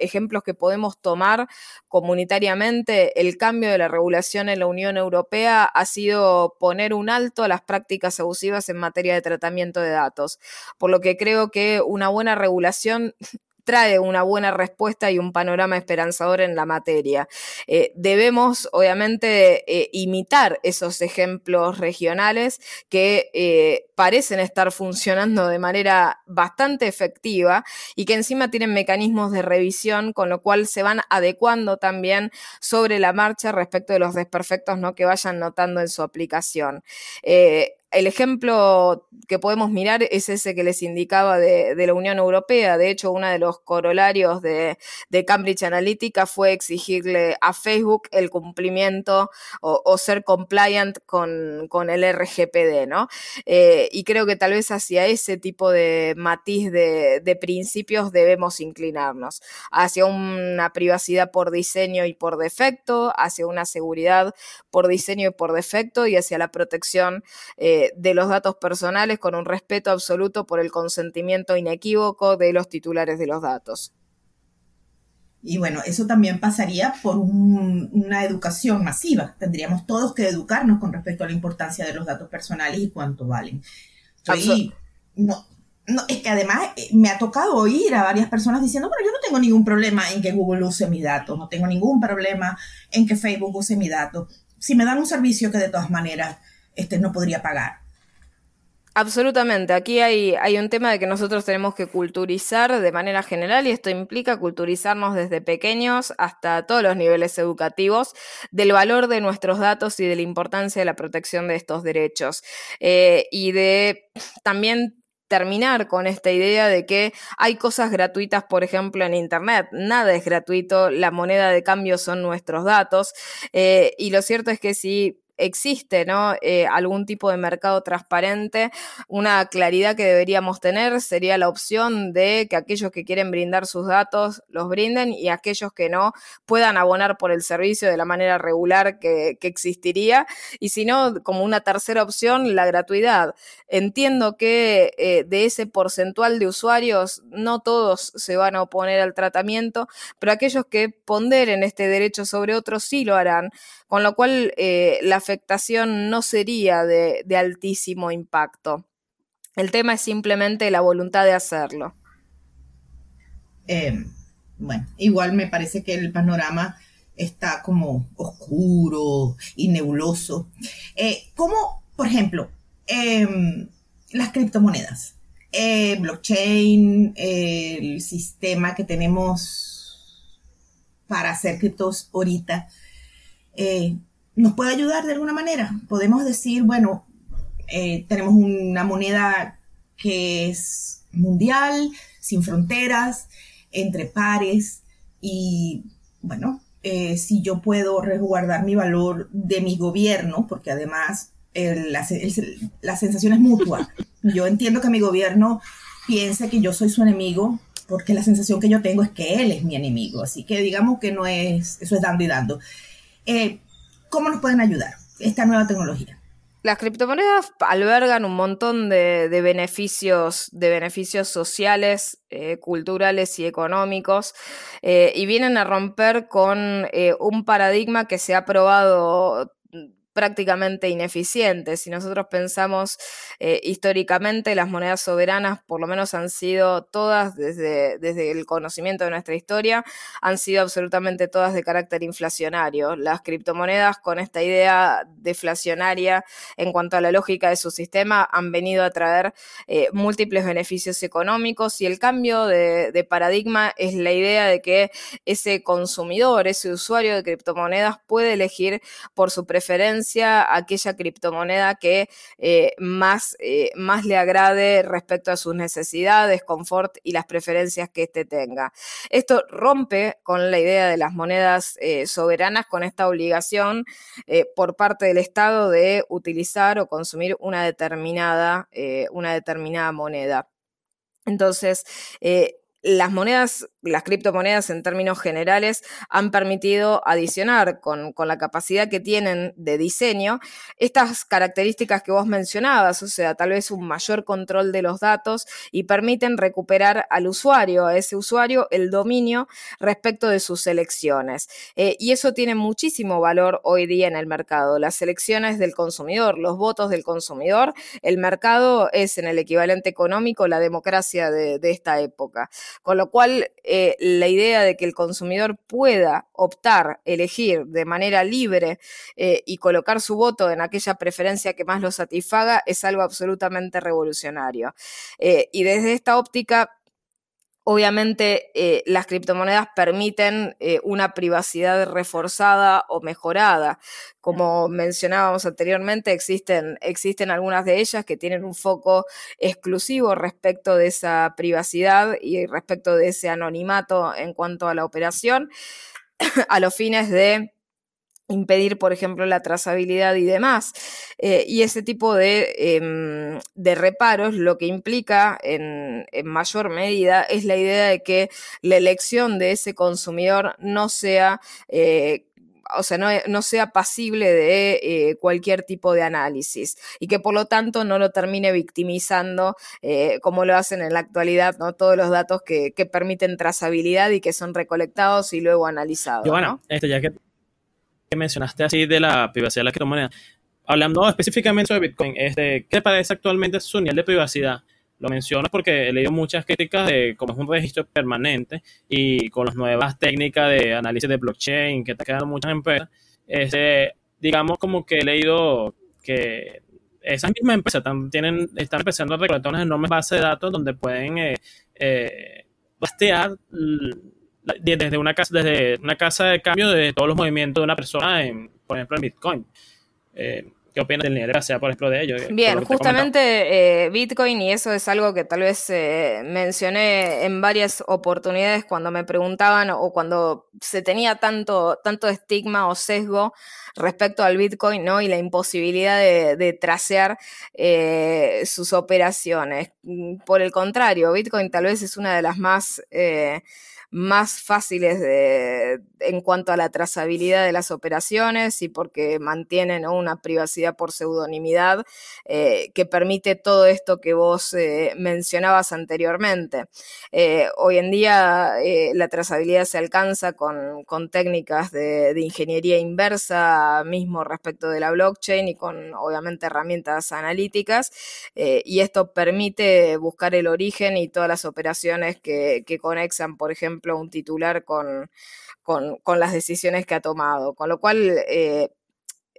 ejemplos que podemos tomar comunitariamente, el cambio de la regulación en la Unión Europea ha sido poner un alto a las prácticas abusivas en materia de tratamiento de datos, por lo que creo que una buena regulación trae una buena respuesta y un panorama esperanzador en la materia. Eh, debemos, obviamente, eh, imitar esos ejemplos regionales que eh, parecen estar funcionando de manera bastante efectiva y que encima tienen mecanismos de revisión, con lo cual se van adecuando también sobre la marcha respecto de los desperfectos ¿no? que vayan notando en su aplicación el ejemplo que podemos mirar es ese que les indicaba de, la Unión Europea. De hecho, uno de los corolarios de, Cambridge Analytica fue exigirle a Facebook el cumplimiento o, ser compliant con, el RGPD, ¿no? Eh, y creo que tal vez hacia ese tipo de matiz de, principios debemos inclinarnos, hacia una privacidad por diseño y por defecto, hacia una seguridad por diseño y por defecto y hacia la protección. Eh, de, los datos personales con un respeto absoluto por el consentimiento inequívoco de los titulares de los datos. Y bueno, eso también pasaría por una educación masiva. Tendríamos todos que educarnos con respecto a la importancia de los datos personales y cuánto valen. no, no, es que además eh, me ha tocado oír a varias personas diciendo, bueno, yo no tengo ningún problema en que Google use mi datos, no tengo ningún problema en que Facebook use mi datos. Si me dan un servicio que de todas maneras este, no podría pagar. Absolutamente, aquí hay, hay, un tema de que nosotros tenemos que culturizar de manera general y esto implica culturizarnos desde pequeños hasta todos los niveles educativos del valor de nuestros datos y de la importancia de la protección de estos derechos eh, y de también terminar con esta idea de que hay cosas gratuitas, por ejemplo, en Internet. Nada es gratuito, la moneda de cambio son nuestros datos. Eh, y lo cierto es que si existe ¿no? Eh, algún tipo de mercado transparente, una claridad que deberíamos tener sería la opción de que aquellos que quieren brindar sus datos los brinden y aquellos que no puedan abonar por el servicio de la manera regular que, existiría. Y si no, como una tercera opción, la gratuidad. Entiendo que eh, de ese porcentual de usuarios no todos se van a oponer al tratamiento, pero aquellos que ponderen este derecho sobre otros sí lo harán con lo cual eh, la afectación no sería de, altísimo impacto. El tema es simplemente la voluntad de hacerlo. Em, bueno, igual me parece que el panorama está como oscuro y nebuloso. Eh, ¿Cómo, por ejemplo, em, las criptomonedas, eh, blockchain, el sistema que tenemos para hacer criptos ahorita, eh, nos puede ayudar de alguna manera. Podemos decir, bueno, eh, tenemos una moneda que es mundial, sin fronteras, entre pares y, bueno, eh, si yo puedo resguardar mi valor de mi gobierno, porque además la, la sensación es mutua. *laughs* Yo entiendo que mi gobierno piense que yo soy su enemigo, porque la sensación que yo tengo es que él es mi enemigo. Así que digamos que no es, eso es dando y dando. Eh, ¿Cómo nos pueden ayudar esta nueva tecnología? Las criptomonedas albergan un montón de, beneficios, de beneficios sociales, eh, culturales y económicos, eh, y vienen a romper con un paradigma que se ha probado prácticamente ineficientes. Si nosotros pensamos eh, históricamente, las monedas soberanas, por lo menos han sido todas, desde, desde el conocimiento de nuestra historia, han sido absolutamente todas de carácter inflacionario. Las criptomonedas, con esta idea deflacionaria en cuanto a la lógica de su sistema, han venido a traer eh, múltiples beneficios económicos y el cambio de, de paradigma es la idea de que ese consumidor, ese usuario de criptomonedas puede elegir por su preferencia aquella criptomoneda que eh, más, eh, más le agrade respecto a sus necesidades, confort y las preferencias que éste tenga. Esto rompe con la idea de las monedas eh, soberanas, con esta obligación por parte del Estado de utilizar o consumir una determinada, una determinada moneda. Entonces, las monedas, las criptomonedas en términos generales han permitido adicionar con, la capacidad que tienen de diseño estas características que vos mencionabas, o sea, tal vez un mayor control de los datos y permiten recuperar al usuario, a ese usuario, el dominio respecto de sus elecciones. Eh, y eso tiene muchísimo valor hoy día en el mercado. Las elecciones del consumidor, los votos del consumidor, el mercado es en el equivalente económico la democracia de esta época. Con lo cual, eh, la idea de que el consumidor pueda optar, elegir de manera libre eh, y colocar su voto en aquella preferencia que más lo satisfaga es algo absolutamente revolucionario. Eh, y desde esta óptica, Obviamente eh, las criptomonedas permiten eh, una privacidad reforzada o mejorada. Como mencionábamos anteriormente, existen, existen algunas de ellas que tienen un foco exclusivo respecto de esa privacidad y respecto de ese anonimato en cuanto a la operación, *coughs* a los fines de impedir, por ejemplo, la trazabilidad y demás. Eh, y ese tipo em, de, reparos lo que implica en, mayor medida es la idea de que la elección de ese consumidor no sea... Eh, o sea, no, sea pasible de eh, cualquier tipo de análisis y que por lo tanto no lo termine victimizando como lo hacen en la actualidad, ¿no? Todos los datos que, permiten trazabilidad y que son recolectados y luego analizados. Bueno, este, ya que mencionaste así de la privacidad de la criptomoneda, hablando específicamente sobre Bitcoin, este, ¿qué te parece actualmente su nivel de privacidad? Lo menciono porque he leído muchas críticas de cómo es un registro permanente y con las nuevas técnicas de análisis de blockchain que creando muchas empresas, este, digamos como que he leído que esas mismas empresas están, tienen, están empezando a recolectar unas enormes bases de datos donde pueden eh, eh, desde una casa, desde una casa de cambio de todos los movimientos de una persona, en, por ejemplo, en Bitcoin. Eh, ¿Qué opinas del nivel sea por ejemplo, de ello? Bien, justamente eh, Bitcoin, y eso es algo que tal vez eh, mencioné en varias oportunidades cuando me preguntaban o cuando se tenía tanto, tanto estigma o sesgo respecto al Bitcoin, ¿no? Y la imposibilidad de, de tracear sus operaciones. Por el contrario, Bitcoin tal vez es una de las más más fáciles en cuanto a la trazabilidad de las operaciones y porque mantienen una privacidad por pseudonimidad eh, que permite todo esto que vos eh, mencionabas anteriormente. Eh, hoy en día la trazabilidad se alcanza con, técnicas de, ingeniería inversa mismo respecto de la blockchain y con obviamente herramientas analíticas y esto permite buscar el origen y todas las operaciones que, que conexan, por ejemplo, un titular con, con, las decisiones que ha tomado. Con lo cual, eh,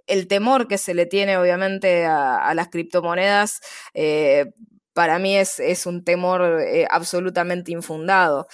el temor que se le tiene obviamente a, las criptomonedas eh, para mí es, es un temor eh, absolutamente infundado.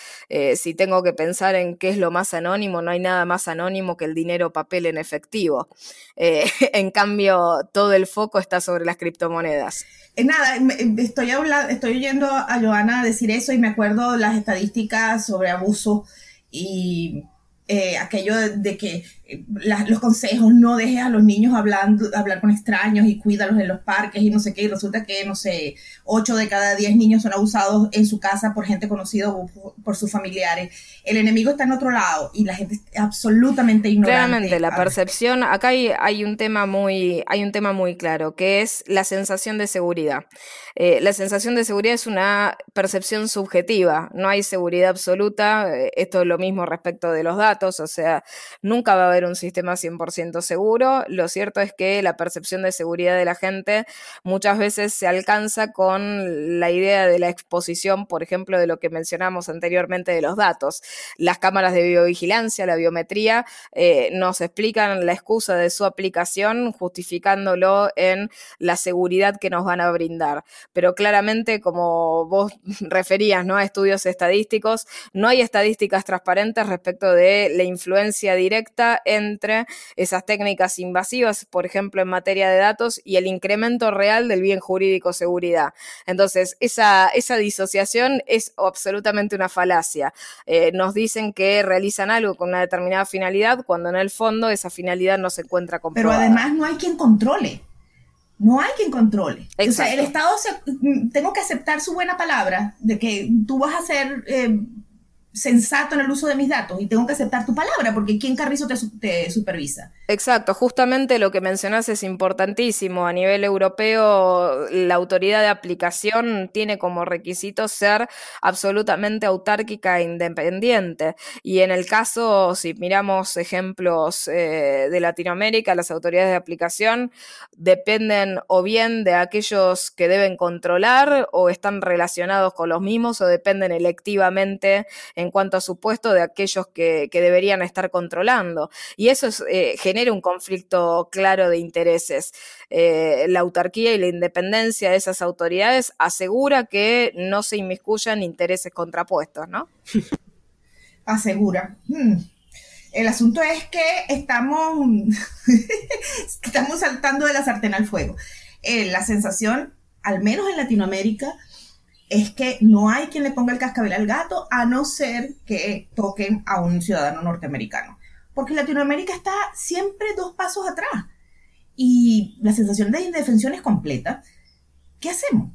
si tengo que pensar en qué es lo más anónimo, no hay nada más anónimo que el dinero papel en efectivo. *laughs* en cambio, todo el foco está sobre las criptomonedas. nada, estoy, hablando, estoy oyendo a Joana decir eso y me acuerdo las estadísticas sobre abuso y eh, aquello de, que eh, los consejos, no dejes a los niños hablando, hablar con extraños y cuídalos en los parques y no sé qué, y resulta que, no sé, 8 de cada 10 niños son abusados en su casa por gente conocida o por, sus familiares. El enemigo está en otro lado y la gente es absolutamente ignorante. Claramente, la percepción, acá hay, hay, un tema muy, hay un tema muy claro, que es la sensación de seguridad. Eh, la sensación de seguridad es una percepción subjetiva, no hay seguridad absoluta, esto es lo mismo respecto de los datos, o sea, nunca va a haber un sistema 100% seguro. Lo cierto es que la percepción de seguridad de la gente muchas veces se alcanza con la idea de la exposición, por ejemplo, de lo que mencionamos anteriormente de los datos. Las cámaras de biovigilancia, la biometría, eh, nos explican la excusa de su aplicación justificándolo en la seguridad que nos van a brindar. Pero claramente, como vos *laughs* referías, ¿no? A estudios estadísticos, no hay estadísticas transparentes respecto de la influencia directa entre esas técnicas invasivas, por ejemplo, en materia de datos, y el incremento real del bien jurídico seguridad. Entonces, esa, esa disociación es absolutamente una falacia. Eh, nos dicen que realizan algo con una determinada finalidad, cuando en el fondo esa finalidad no se encuentra comprobada. Pero además no hay quien controle no hay quien controle. O sea, el Estado, mm, tengo que aceptar su buena palabra de que tú vas a ser eh, sensato en el uso de mis datos y tengo que aceptar tu palabra porque ¿quién carrizo te, supervisa? Exacto, justamente lo que mencionas es importantísimo. A nivel europeo, la autoridad de aplicación tiene como requisito ser absolutamente autárquica e independiente. Y en el caso, si miramos ejemplos eh, de Latinoamérica, las autoridades de aplicación dependen o bien de aquellos que deben controlar o están relacionados con los mismos o dependen electivamente en cuanto a su puesto de aquellos que, deberían estar controlando. Y eso eh, genera un conflicto claro de intereses. Eh, la autarquía y la independencia de esas autoridades asegura que no se inmiscuyan intereses contrapuestos, ¿no? *laughs* Asegura. Hmm. El asunto es que estamos, *laughs* estamos saltando de la sartén al fuego. Eh, la sensación, al menos en Latinoamérica, es que no hay quien le ponga el cascabel al gato a no ser que toquen a un ciudadano norteamericano. Porque Latinoamérica está siempre dos pasos atrás y la sensación de indefensión es completa. ¿Qué hacemos?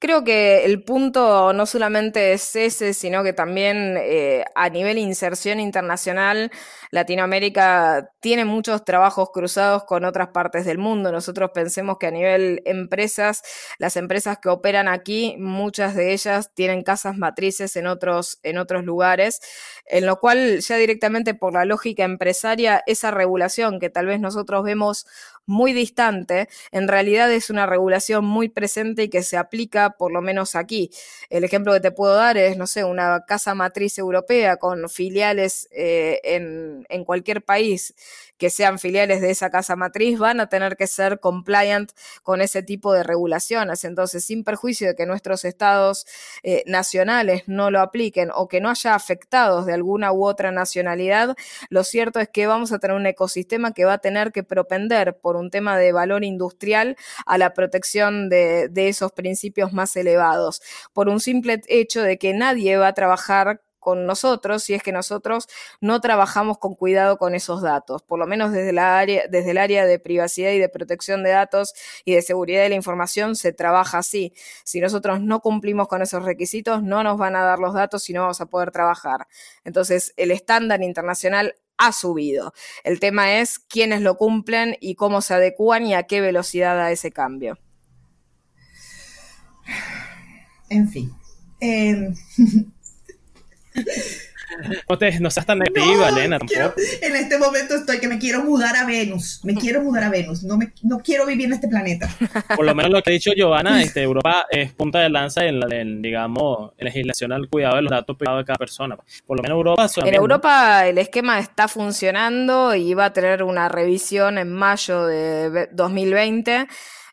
Creo que el punto no solamente es ese, sino que también eh, a nivel inserción internacional, Latinoamérica tiene muchos trabajos cruzados con otras partes del mundo. Nosotros pensemos que a nivel empresas, las empresas que operan aquí, muchas de ellas tienen casas matrices en otros, en otros lugares, en lo cual ya directamente por la lógica empresaria, esa regulación que tal vez nosotros vemos muy distante, en realidad es una regulación muy presente y que se aplica por lo menos aquí. El ejemplo que te puedo dar es, no sé, una casa matriz europea con filiales eh, en, en cualquier país que sean filiales de esa casa matriz van a tener que ser compliant con ese tipo de regulaciones. Entonces, sin perjuicio de que nuestros estados eh, nacionales no lo apliquen o que no haya afectados de alguna u otra nacionalidad, lo cierto es que vamos a tener un ecosistema que va a tener que propender por un tema de valor industrial a la protección de, de esos principios más elevados, por un simple hecho de que nadie va a trabajar con nosotros si es que nosotros no trabajamos con cuidado con esos datos, por lo menos desde, la área, desde el área de privacidad y de protección de datos y de seguridad de la información se trabaja así. Si nosotros no cumplimos con esos requisitos, no nos van a dar los datos y no vamos a poder trabajar. Entonces, el estándar internacional ha subido. El tema es quiénes lo cumplen y cómo se adecúan y a qué velocidad da ese cambio. En fin. Eh, *laughs* no, te, no seas tan negativa, Elena, tampoco. en este momento estoy que me quiero mudar a Venus. Me quiero mudar a Venus. No, me, no quiero vivir en este planeta. Por lo menos lo que ha dicho Giovanna, este, Europa es punta de lanza en, la, digamos, legislación al cuidado de los datos privados de cada persona. Por lo menos Europa... En Europa el esquema está funcionando y va a tener una revisión en mayo de 2020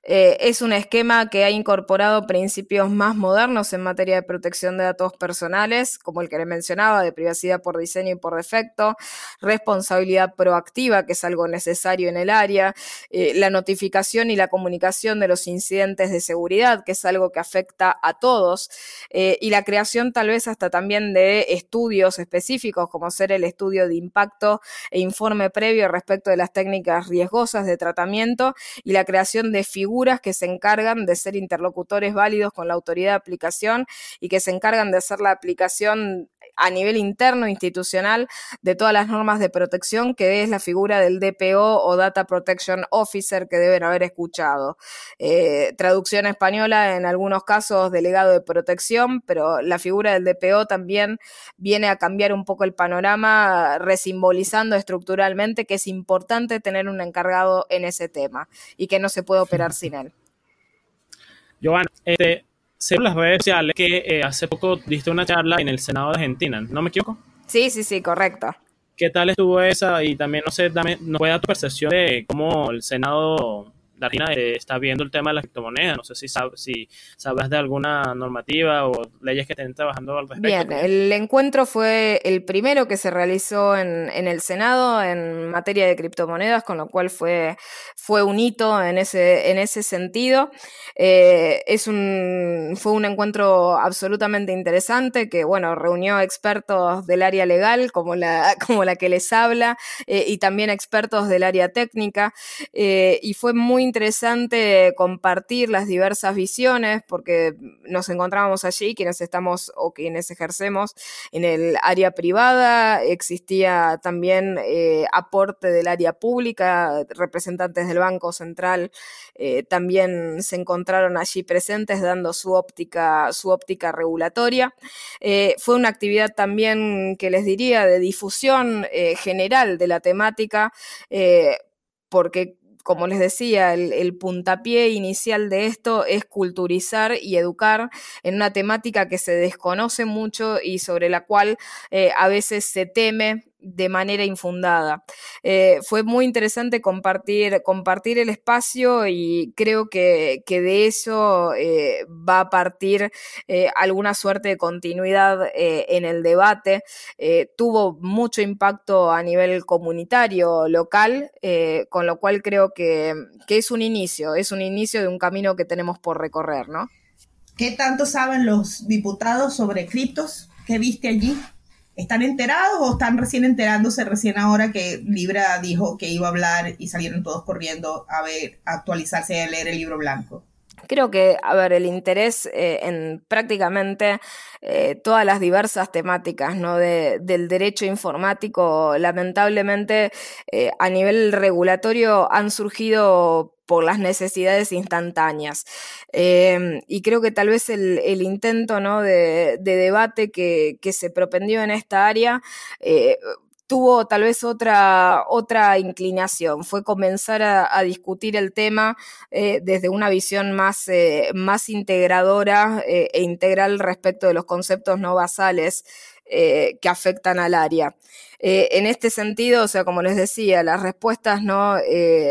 eh, es un esquema que ha incorporado principios más modernos en materia de protección de datos personales, como el que le mencionaba, de privacidad por diseño y por defecto, responsabilidad proactiva, que es algo necesario en el área, eh, la notificación y la comunicación de los incidentes de seguridad, que es algo que afecta a todos, eh, y la creación tal vez hasta también de estudios específicos, como ser el estudio de impacto e informe previo respecto de las técnicas riesgosas de tratamiento y la creación de figuras que se encargan de ser interlocutores válidos con la autoridad de aplicación y que se encargan de hacer la aplicación a nivel interno, institucional, de todas las normas de protección, que es la figura del DPO o Data Protection Officer que deben haber escuchado. Eh, traducción española, en algunos casos, delegado de protección, pero la figura del DPO también viene a cambiar un poco el panorama, resimbolizando estructuralmente que es importante tener un encargado en ese tema y que no se puede operar sin él. Giovanna, este, según las redes sociales que eh, hace poco diste una charla en el Senado de Argentina, ¿no me equivoco? Sí, sí, sí, correcto. ¿Qué tal estuvo esa? Y también, no sé, dame, ¿no puede dar tu percepción de cómo el Senado la Argentina eh, está viendo el tema de las criptomonedas. No sé si, si sabes de alguna normativa o leyes que estén trabajando al respecto. Bien, el encuentro fue el primero que se realizó en, en el Senado en materia de criptomonedas, con lo cual fue, fue un hito en ese, en ese sentido. Eh, es un, fue un encuentro absolutamente interesante que, bueno, reunió expertos del área legal, como la, *laughs* como la que les habla, eh, y también expertos del área técnica, eh, y fue muy interesante compartir las diversas visiones porque nos encontrábamos allí quienes estamos o quienes ejercemos en el área privada, existía también eh, aporte del área pública, representantes del Banco Central eh, también se encontraron allí presentes dando su óptica, su óptica regulatoria. Eh, fue una actividad también que les diría de difusión general de la temática porque como les decía, el, puntapié inicial de esto es culturizar y educar en una temática que se desconoce mucho y sobre la cual eh, a veces se teme de manera infundada. Eh, fue muy interesante compartir, compartir el espacio y creo que, de eso eh, va a partir eh, alguna suerte de continuidad en el debate. tuvo mucho impacto a nivel comunitario, local, con lo cual creo que, que es un inicio, es un inicio de un camino que tenemos por recorrer, ¿no? ¿Qué tanto saben los diputados sobre criptos que viste allí? ¿Están enterados o están recién enterándose, recién ahora que Libra dijo que iba a hablar y salieron todos corriendo a ver, actualizarse y a leer el libro blanco? Creo que, a ver, el interés eh, en prácticamente eh, todas las diversas temáticas ¿no? de, del derecho informático, lamentablemente, eh, a nivel regulatorio han surgido por las necesidades instantáneas. Em, y creo que tal vez el, intento ¿no? de, debate que, se propendió en esta área eh, tuvo tal vez otra, otra inclinación, fue comenzar a, discutir el tema eh, desde una visión más, eh, más integradora e integral respecto de los conceptos no basales que afectan al área. En este sentido, o sea, como les decía, las respuestas no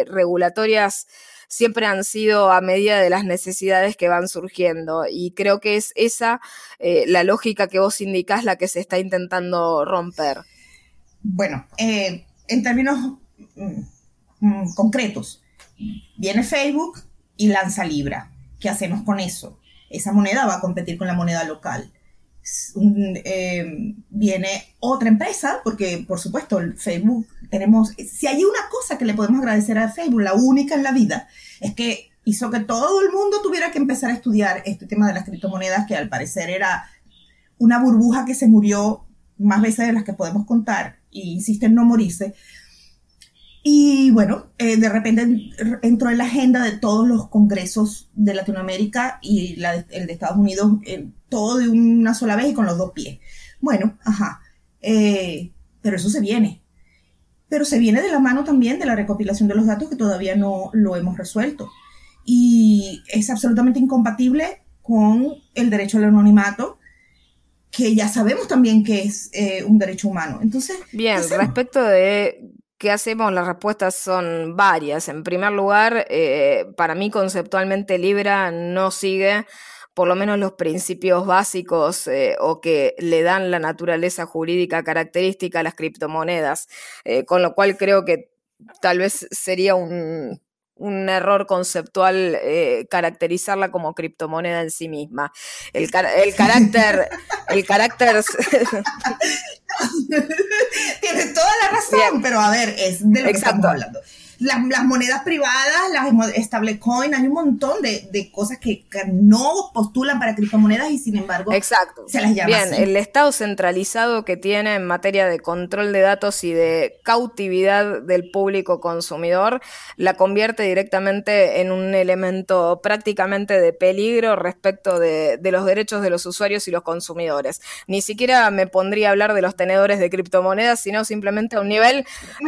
regulatorias siempre han sido a medida de las necesidades que van surgiendo. Y creo que es esa eh, la lógica que vos indicás la que se está intentando romper. Bueno, eh, en términos mm, mm, concretos, viene Facebook y lanza Libra. ¿Qué hacemos con eso? Esa moneda va a competir con la moneda local. Eh, viene otra empresa, porque por supuesto el Facebook tenemos, si hay una cosa que le podemos agradecer a Facebook, la única en la vida, es que hizo que todo el mundo tuviera que empezar a estudiar este tema de las criptomonedas, que al parecer era una burbuja que se murió más veces de las que podemos contar, y insiste en no morirse. Y bueno, eh, de repente entró en la agenda de todos los congresos de Latinoamérica y el de Estados Unidos, eh, todo de una sola vez y con los dos pies. Bueno, ajá. Eh, pero eso se viene pero se viene de la mano también de la recopilación de los datos que todavía no lo hemos resuelto. Y es absolutamente incompatible con el derecho al anonimato, que ya sabemos también que es eh, un derecho humano. Entonces, bien, respecto de qué hacemos, las respuestas son varias. En primer lugar, eh, para mí conceptualmente Libra no sigue por lo menos los principios básicos eh, o que le dan la naturaleza jurídica característica a las criptomonedas, eh, con lo cual creo que tal vez sería un, error conceptual eh, caracterizarla como criptomoneda en sí misma. El, el carácter, el carácter. *laughs* Tienes toda la razón, pero a ver, es de lo que estamos hablando. Las, monedas privadas, las stablecoin, hay un montón de, cosas que, no postulan para criptomonedas y sin embargo Exacto. se las llama Bien, el estado centralizado que tiene en materia de control de datos y de cautividad del público consumidor la convierte directamente en un elemento prácticamente de peligro respecto de, de los derechos de los usuarios y los consumidores. Ni siquiera me pondría a hablar de los tenedores de criptomonedas, sino simplemente a un nivel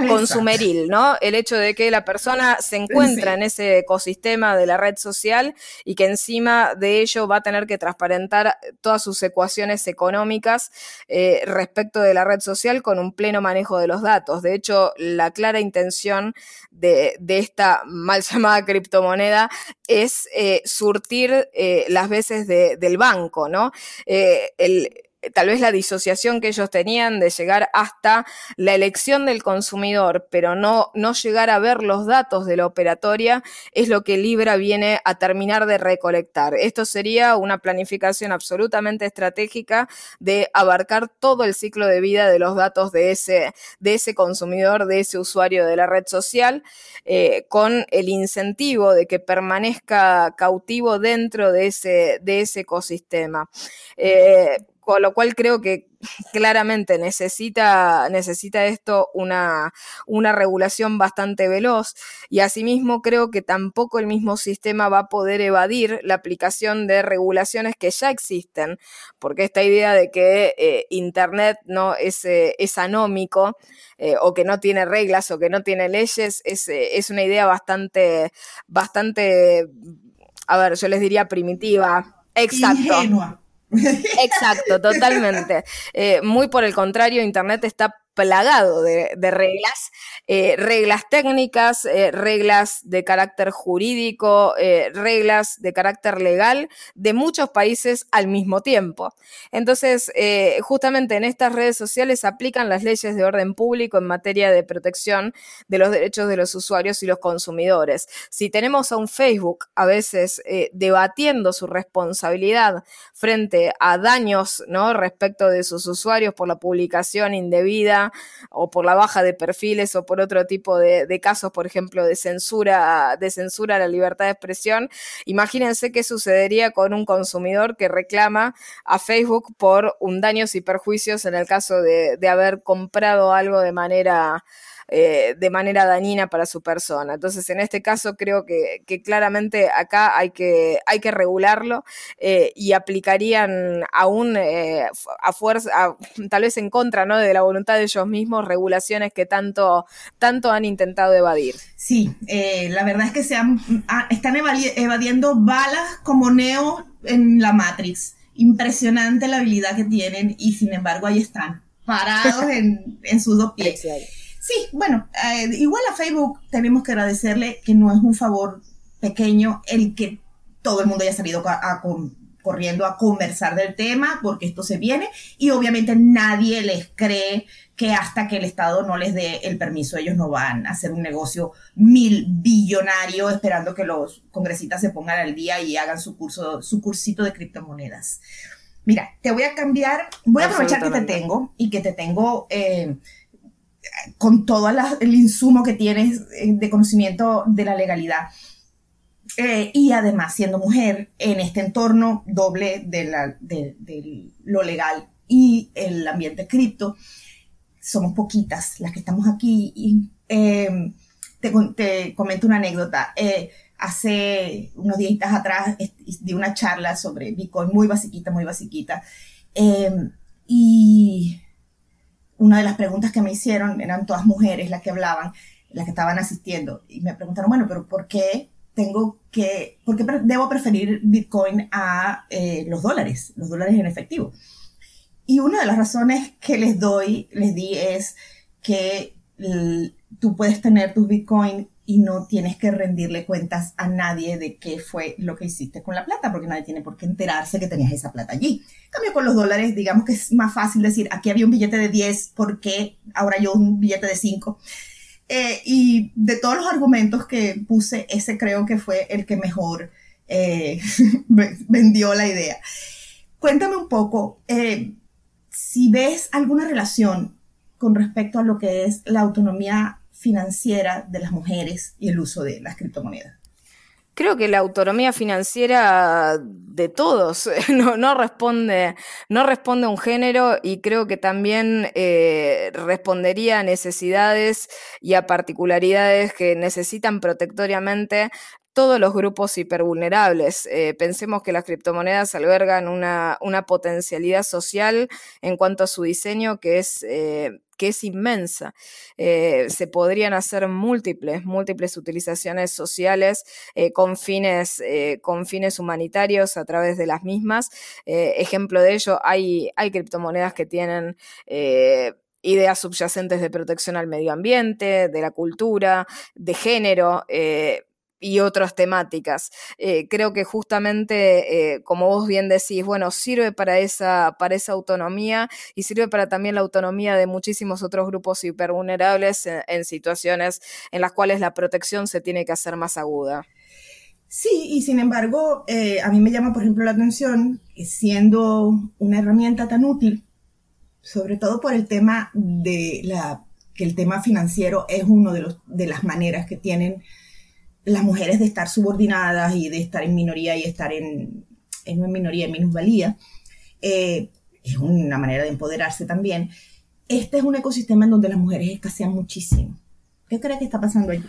consumeril, ¿no? El hecho de que la persona se encuentra en ese ecosistema de la red social y que encima de ello va a tener que transparentar todas sus ecuaciones económicas eh, respecto de la red social con un pleno manejo de los datos. De hecho, la clara intención de, esta mal *laughs* llamada criptomoneda es eh, surtir eh, las veces del banco, ¿no? el, tal vez la disociación que ellos tenían de llegar hasta la elección del consumidor, pero no, no llegar a ver los datos de la operatoria, es lo que Libra viene a terminar de recolectar. Esto sería una planificación absolutamente estratégica de abarcar todo el ciclo de vida de los datos de ese, de ese consumidor, de ese usuario de la red social, eh, con el incentivo de que permanezca cautivo dentro de ese, de ese ecosistema. Eh, con lo cual creo que *laughs* claramente necesita, necesita esto una, una regulación bastante veloz y asimismo creo que tampoco el mismo sistema va a poder evadir la aplicación de regulaciones que ya existen, porque esta idea de que eh, Internet no es, eh, es anómico eh, o que no tiene reglas o que no tiene leyes es, es una idea bastante, bastante, a ver, yo les diría primitiva. Exacto. Exacto, totalmente. Eh, muy por el contrario, Internet está plagado de, reglas, eh, reglas técnicas, eh, reglas de carácter jurídico, eh, reglas de carácter legal de muchos países al mismo tiempo. Entonces, justamente en estas redes sociales aplican las leyes de orden público en materia de protección de los derechos de los usuarios y los consumidores. Si tenemos a un Facebook a veces debatiendo su responsabilidad frente a daños ¿no? respecto de sus usuarios por la publicación indebida, o por la baja de perfiles o por otro tipo de, casos, por ejemplo, de censura, de censura a la libertad de expresión. Imagínense qué sucedería con un consumidor que reclama a Facebook por un daños y perjuicios en el caso de haber comprado algo de manera eh, de manera dañina para su persona. Entonces, en este caso, creo que, claramente acá hay que, hay que regularlo eh, y aplicarían aún eh, a fuerza, *laughs* tal vez en contra ¿no? de la voluntad de ellos mismos, regulaciones que tanto, tanto han intentado evadir. Sí, la verdad es que se están evadiendo balas como Neo en la Matrix. Impresionante la habilidad que tienen y sin embargo ahí están, parados *laughs* en, en sus dos pies. Sí, bueno, eh, igual a Facebook tenemos que agradecerle que no es un favor pequeño el que todo el mundo haya salido corriendo a conversar del tema, porque esto se viene, y obviamente nadie les cree que hasta que el Estado no les dé el permiso, ellos no van a hacer un negocio mil billonario esperando que los congresistas se pongan al día y hagan su curso, su cursito de criptomonedas. Mira, te voy a cambiar, voy a aprovechar que te tengo y que te tengo eh, con todo el insumo que tienes eh, de conocimiento de la legalidad. Eh, y además siendo mujer en este entorno doble de, la, de, lo legal y el ambiente cripto, somos poquitas las que estamos aquí. Y, em, te, te, comento una anécdota. Eh, hace unos días atrás di una charla sobre Bitcoin muy basiquita, muy basiquita. Em, y una de las preguntas que me hicieron eran todas mujeres las que hablaban, las que estaban asistiendo, y me preguntaron, bueno, pero ¿por qué tengo que, por qué debo preferir Bitcoin a eh, los dólares, los dólares en efectivo? Y una de las razones que les doy, les di es que tú puedes tener tus Bitcoin y no tienes que rendirle cuentas a nadie de qué fue lo que hiciste con la plata, porque nadie tiene por qué enterarse que tenías esa plata allí. En cambio, con los dólares, digamos que es más fácil decir, aquí había un billete de 10, ¿por qué ahora yo un billete de 5? Eh, y de todos los argumentos que puse, ese creo que fue el que mejor eh, *laughs* vendió la idea. Cuéntame un poco, eh, si ves alguna relación con respecto a lo que es la autonomía financiera de las mujeres y el uso de las criptomonedas? Creo que la autonomía financiera de todos *laughs* no, responde, no responde a un género y creo que también eh, respondería a necesidades y a particularidades que necesitan protectoriamente todos los grupos hipervulnerables. Eh, pensemos que las criptomonedas albergan una, potencialidad social en cuanto a su diseño que es, eh, que es inmensa. Eh, se podrían hacer múltiples, múltiples utilizaciones sociales con, fines, con fines humanitarios a través de las mismas. ejemplo de ello, hay, hay criptomonedas que tienen ideas subyacentes de protección al medio ambiente, de la cultura, de género y otras temáticas. Eh, creo que justamente, eh, como vos bien decís, bueno, sirve para esa, para esa autonomía y sirve para también la autonomía de muchísimos otros grupos hipervulnerables en, en situaciones en las cuales la protección se tiene que hacer más aguda. Sí, y sin embargo, eh, a mí me llama, por ejemplo, la atención siendo una herramienta tan útil, sobre todo por el tema de la que el tema financiero es uno de, los, de las maneras que tienen las mujeres de estar subordinadas y de estar en minoría y estar en, en una minoría en minusvalía, eh, es una manera de empoderarse también. Este es un ecosistema en donde las mujeres escasean muchísimo. ¿Qué crees que está pasando allí?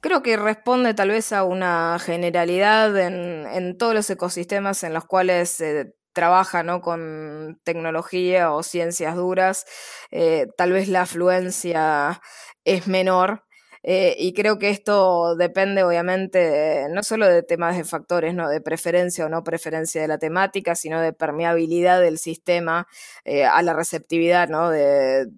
Creo que responde tal vez a una generalidad en, en todos los ecosistemas en los cuales se trabaja ¿no? con tecnología o ciencias duras. Eh, tal vez la afluencia es menor, eh, y creo que esto depende, obviamente, no solo de temas de factores, ¿no? de preferencia o no preferencia de la temática, sino de permeabilidad del sistema eh, a la receptividad ¿no? de,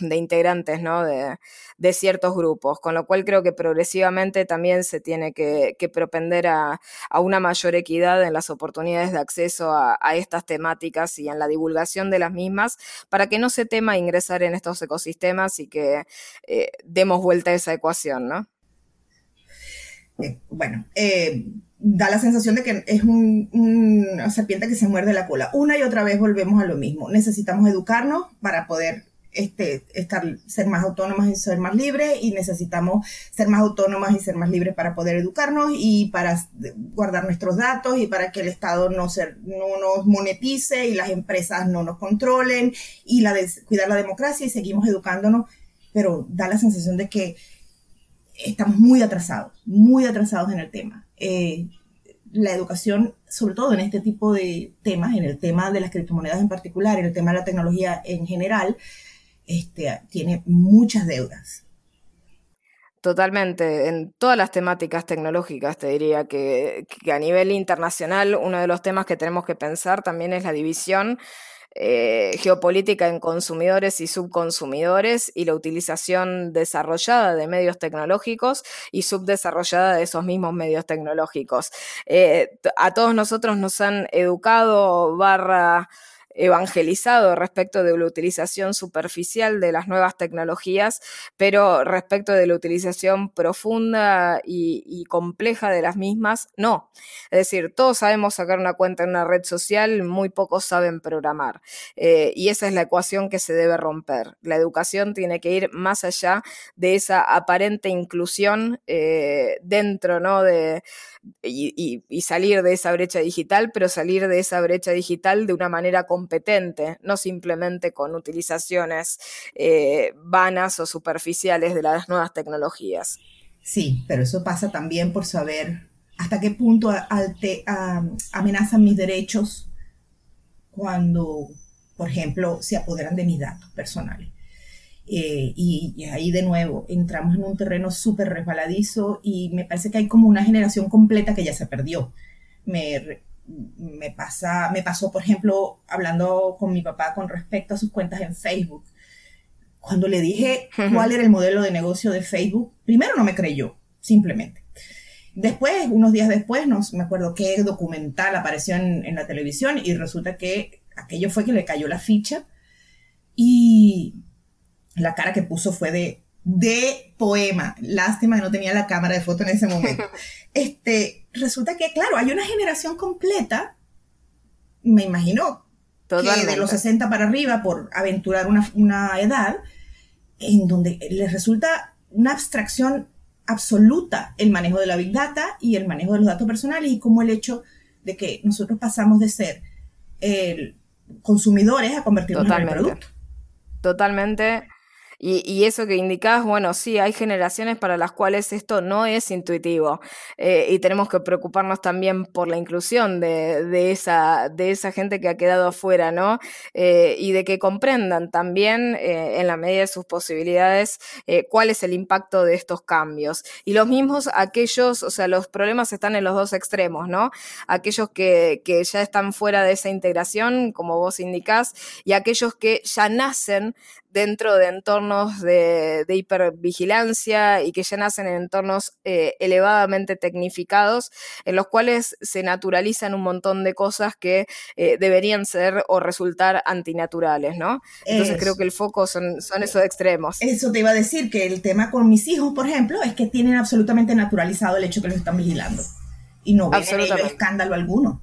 de integrantes ¿no? de, de, ciertos grupos, con lo cual creo que progresivamente también se tiene que, que propender a, a, una mayor equidad en las oportunidades de acceso a, estas temáticas y en la divulgación de las mismas, para que no se tema ingresar en estos ecosistemas y que eh, demos vuelta a esa ecuación, ¿no? Eh, bueno, eh, da la sensación de que es un, una serpiente que se muerde la cola. Una y otra vez volvemos a lo mismo. Necesitamos educarnos para poder este, estar, ser más autónomas y ser más libres y necesitamos ser más autónomas y ser más libres para poder educarnos y para guardar nuestros datos y para que el Estado no, ser, no nos monetice y las empresas no nos controlen y la cuidar la democracia y seguimos educándonos, pero da la sensación de que estamos muy atrasados, muy atrasados en el tema. Eh, la educación, sobre todo en este tipo de temas, en el tema de las criptomonedas en particular, en el tema de la tecnología en general, este, tiene muchas deudas. Totalmente, en todas las temáticas tecnológicas te diría que, a nivel internacional uno de los temas que tenemos que pensar también es la división eh, geopolítica en consumidores y subconsumidores y la utilización desarrollada de medios tecnológicos y subdesarrollada de esos mismos medios tecnológicos. Eh, a todos nosotros nos han educado barra evangelizado respecto de la utilización superficial de las nuevas tecnologías, pero respecto de la utilización profunda y, compleja de las mismas, no. Es decir, todos sabemos sacar una cuenta en una red social, muy pocos saben programar. Eh, y esa es la ecuación que se debe romper. La educación tiene que ir más allá de esa aparente inclusión eh, dentro ¿no? de, y, salir de esa brecha digital, pero salir de esa brecha digital de una manera competente, no simplemente con utilizaciones eh, vanas o superficiales de las nuevas tecnologías. Sí, pero eso pasa también por saber hasta qué punto amenazan mis derechos cuando, por ejemplo, se apoderan de mis datos personales. Eh, y, ahí de nuevo entramos en un terreno súper resbaladizo y me parece que hay como una generación completa que ya se perdió. Me, me, pasa, me pasó, por ejemplo, hablando con mi papá con respecto a sus cuentas en Facebook. Cuando le dije cuál era el modelo de negocio de Facebook, primero no me creyó, simplemente. Después, unos días después, no me acuerdo qué documental apareció en, en la televisión y resulta que aquello fue que le cayó la ficha y la cara que puso fue de, de poema. Lástima que no tenía la cámara de foto en ese momento. *laughs* Este, resulta que, claro, hay una generación completa, me imagino, que de los 60 para arriba, por aventurar una, una edad, en donde les resulta una abstracción absoluta el manejo de la Big Data y el manejo de los datos personales y como el hecho de que nosotros pasamos de ser consumidores a convertirnos en el producto. Totalmente. Y, eso que indicás, bueno, sí, hay generaciones para las cuales esto no es intuitivo eh, y tenemos que preocuparnos también por la inclusión de, esa, de esa gente que ha quedado afuera, ¿no? Eh, y de que comprendan también, eh, en la medida de sus posibilidades, cuál es el impacto de estos cambios. Y los mismos, aquellos, o sea, los problemas están en los dos extremos, ¿no? Aquellos que, que ya están fuera de esa integración, como vos indicás, y aquellos que ya nacen dentro de entornos de, hipervigilancia y que ya nacen en entornos eh, elevadamente tecnificados, en los cuales se naturalizan un montón de cosas que eh, deberían ser o resultar antinaturales, ¿no? Entonces creo que el foco son, son esos extremos. Eso te iba a decir, que el tema con mis hijos, por ejemplo, es que tienen absolutamente naturalizado el hecho que los están vigilando. Y no ven escándalo alguno.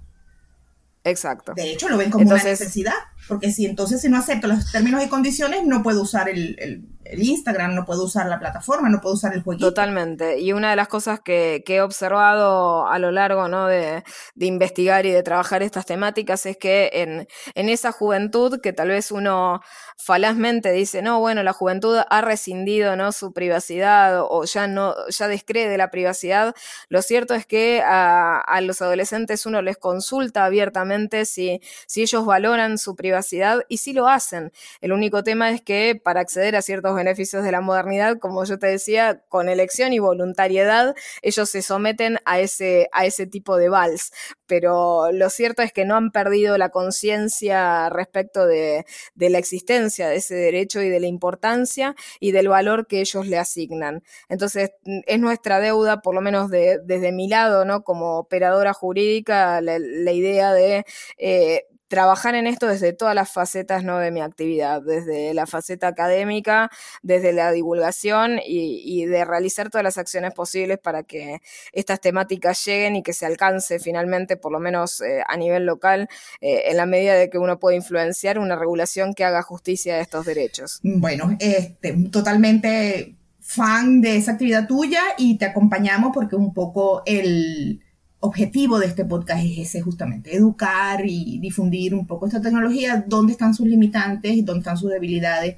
Exacto. De hecho, lo ven como una necesidad, porque si entonces si no acepto los términos y condiciones, no puedo usar el, Instagram, no puedo usar la plataforma, no puedo usar el jueguito. Totalmente. Y una de las cosas que, he observado a lo largo ¿no? de, investigar y de trabajar estas temáticas es que en, en esa juventud que tal vez uno falazmente dice, no, bueno, la juventud ha rescindido ¿no? su privacidad o ya no, ya descree la privacidad, lo cierto es que a, los adolescentes uno les consulta abiertamente si, si ellos valoran su privacidad y si lo hacen. El único tema es que para acceder a ciertos beneficios de la modernidad, como yo te decía, con elección y voluntariedad, ellos se someten a ese, a ese tipo de vals. Pero lo cierto es que no han perdido la conciencia respecto de, de la existencia de ese derecho y de la importancia y del valor que ellos le asignan. Entonces, mm, es nuestra deuda, por lo menos desde mi lado, ¿no? Como operadora jurídica, la, idea de eh, trabajar en esto desde todas las facetas ¿no? de mi actividad, desde la faceta académica, desde la divulgación y, de realizar todas las acciones posibles para que estas temáticas lleguen y que se alcance finalmente, por lo menos eh, a nivel local, eh, en la medida de que uno puede influenciar una regulación que haga justicia a estos derechos. Bueno, este, totalmente fan de esa actividad tuya y te acompañamos porque un poco el objetivo de este podcast es ese justamente, educar y difundir un poco esta tecnología, dónde están sus limitantes, dónde están sus debilidades,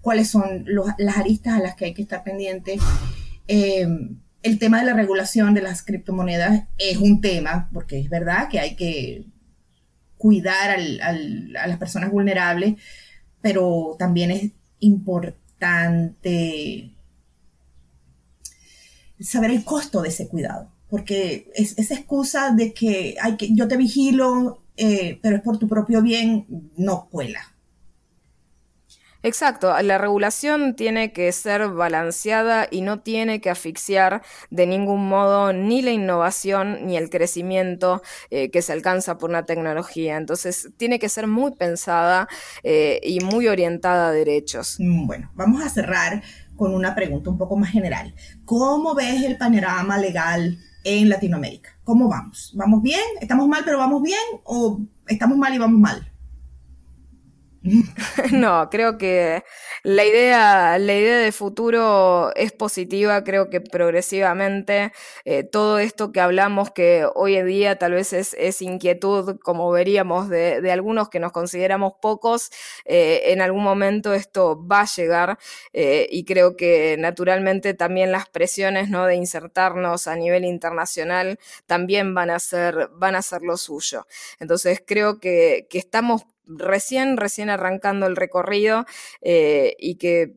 cuáles son las aristas a las que hay que estar pendientes. Em, el tema de la regulación de las criptomonedas es un tema, porque es verdad que hay que cuidar a las personas vulnerables, pero también es importante saber el costo de ese cuidado porque es, esa excusa de que, hay que yo te vigilo, eh, pero es por tu propio bien, no cuela. Exacto, la regulación tiene que ser balanceada y no tiene que asfixiar de ningún modo ni la innovación ni el crecimiento eh, que se alcanza por una tecnología. Entonces, tiene que ser muy pensada eh, y muy orientada a derechos. Mm, bueno, vamos a cerrar con una pregunta un poco más general. ¿Cómo ves el panorama legal en Latinoamérica. ¿Cómo vamos? ¿Vamos bien? ¿Estamos mal pero vamos bien? ¿O estamos mal y vamos mal? *laughs* No, creo que la idea, la idea de futuro es positiva, creo que progresivamente eh, todo esto que hablamos que hoy en día tal vez es, inquietud, como veríamos, de, algunos que nos consideramos pocos, eh, en algún momento esto va a llegar eh, y creo que naturalmente también las presiones ¿no? de insertarnos a nivel internacional también van a ser, van a ser lo suyo. Entonces creo que, que estamos recién, recién arrancando el recorrido eh, y que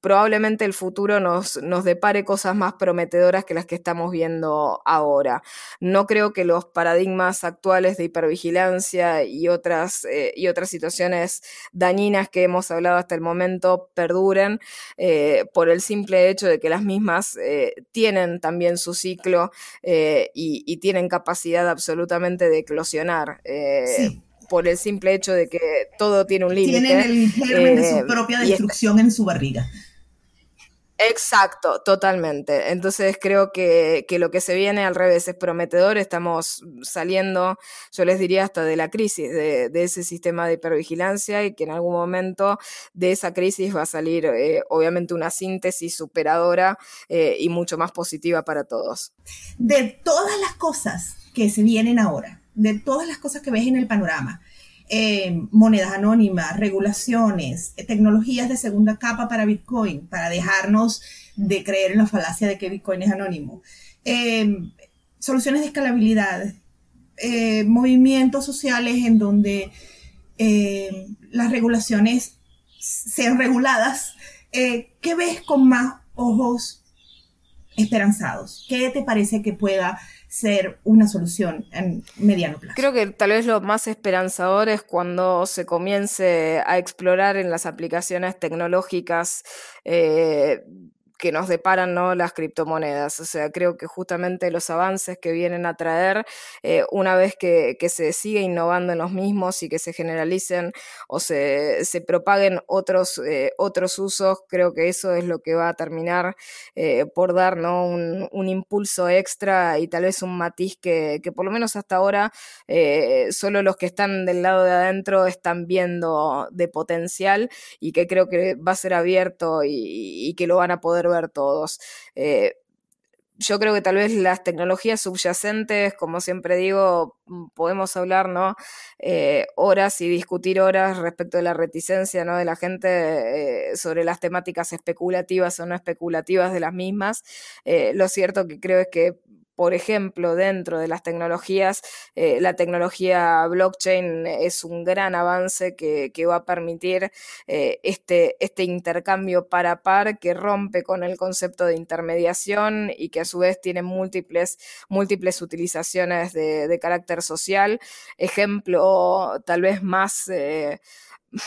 probablemente el futuro nos, nos, depare cosas más prometedoras que las que estamos viendo ahora. No creo que los paradigmas actuales de hipervigilancia y otras, eh, y otras situaciones dañinas que hemos hablado hasta el momento perduren eh, por el simple hecho de que las mismas tienen también su ciclo y, tienen capacidad absolutamente de eclosionar. Sí por el simple hecho de que todo tiene un límite. Tienen el germen de su eh, propia destrucción en su barriga. Exacto, totalmente. Entonces creo que, lo que se viene al revés es prometedor. Estamos saliendo, yo les diría, hasta de la crisis de, ese sistema de hipervigilancia y que en algún momento de esa crisis va a salir, eh, obviamente, una síntesis superadora eh, y mucho más positiva para todos. De todas las cosas que se vienen ahora, de todas las cosas que ves en el panorama, eh, monedas anónimas, regulaciones, eh, tecnologías de segunda capa para Bitcoin, para dejarnos de creer en la falacia de que Bitcoin es anónimo, eh, soluciones de escalabilidad, movimientos sociales en donde las regulaciones sean reguladas. ¿Qué ves con más ojos esperanzados? ¿Qué te parece que pueda ser una solución en mediano plazo. Creo que tal vez lo más esperanzador es cuando se comience a explorar en las aplicaciones tecnológicas eh, que nos deparan ¿no? las criptomonedas. O sea, creo que justamente los avances que vienen a traer, eh, una vez que, se sigue innovando en los mismos y que se generalicen o se, se propaguen otros, eh, otros usos, creo que eso es lo que va a terminar eh, por dar ¿no? un, un, impulso extra y tal vez un matiz que, que por lo menos hasta ahora solo los que están del lado de adentro están viendo de potencial y que creo que va a ser abierto y, y que lo van a poder ver todos. Eh, yo creo que tal vez las tecnologías subyacentes, como siempre digo, mm, podemos hablar, ¿no? Eh, horas y discutir horas respecto de la reticencia, ¿no? De la gente eh, sobre las temáticas especulativas o no especulativas de las mismas. lo cierto que creo es que por ejemplo, dentro de las tecnologías, eh, la tecnología blockchain es un gran avance que, va a permitir eh, este, este intercambio par par que rompe con el concepto de intermediación y que a su vez tiene múltiples, múltiples utilizaciones de, carácter social. Ejemplo tal vez más... Eh,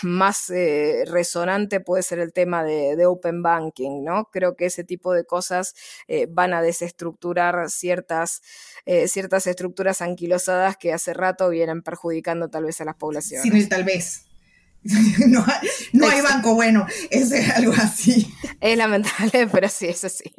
más eh, resonante puede ser el tema de, Open Banking, ¿no? Creo que ese tipo de cosas eh, van a desestructurar ciertas, eh, ciertas estructuras anquilosadas que hace rato vienen perjudicando tal vez a las poblaciones. Sin el tal vez. *laughs* no, hay, banco bueno, es algo así. Es lamentable, *laughs* pero sí, eso sí.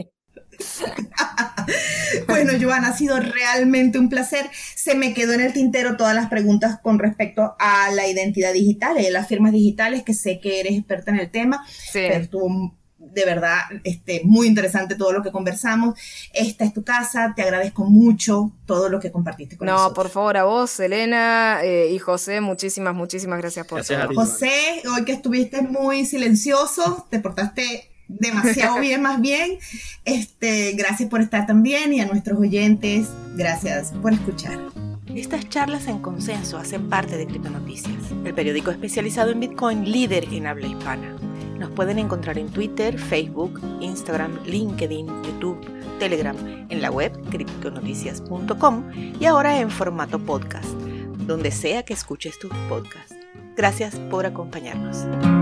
*laughs* bueno, Joana, ha sido realmente un placer. Se me quedó en el tintero todas las preguntas con respecto a la identidad digital y las firmas digitales, que sé que eres experta en el tema, pero estuvo de verdad este, muy interesante todo lo que conversamos. Esta es tu casa, te agradezco mucho todo lo que compartiste con nosotros. No, por favor, a vos, Elena eh, y José, muchísimas, muchísimas gracias por todo. José, hoy que estuviste muy silencioso, te portaste demasiado *laughs* bien más bien. Este, gracias por estar también y a nuestros oyentes, gracias por escuchar. Estas charlas en consenso hacen parte de Criptonoticias, el periódico especializado en Bitcoin líder en habla hispana. Nos pueden encontrar en Twitter, Facebook, Instagram, LinkedIn, YouTube, Telegram, en la web criptonoticias.com y ahora en formato podcast, donde sea que escuches tus podcasts. Gracias por acompañarnos.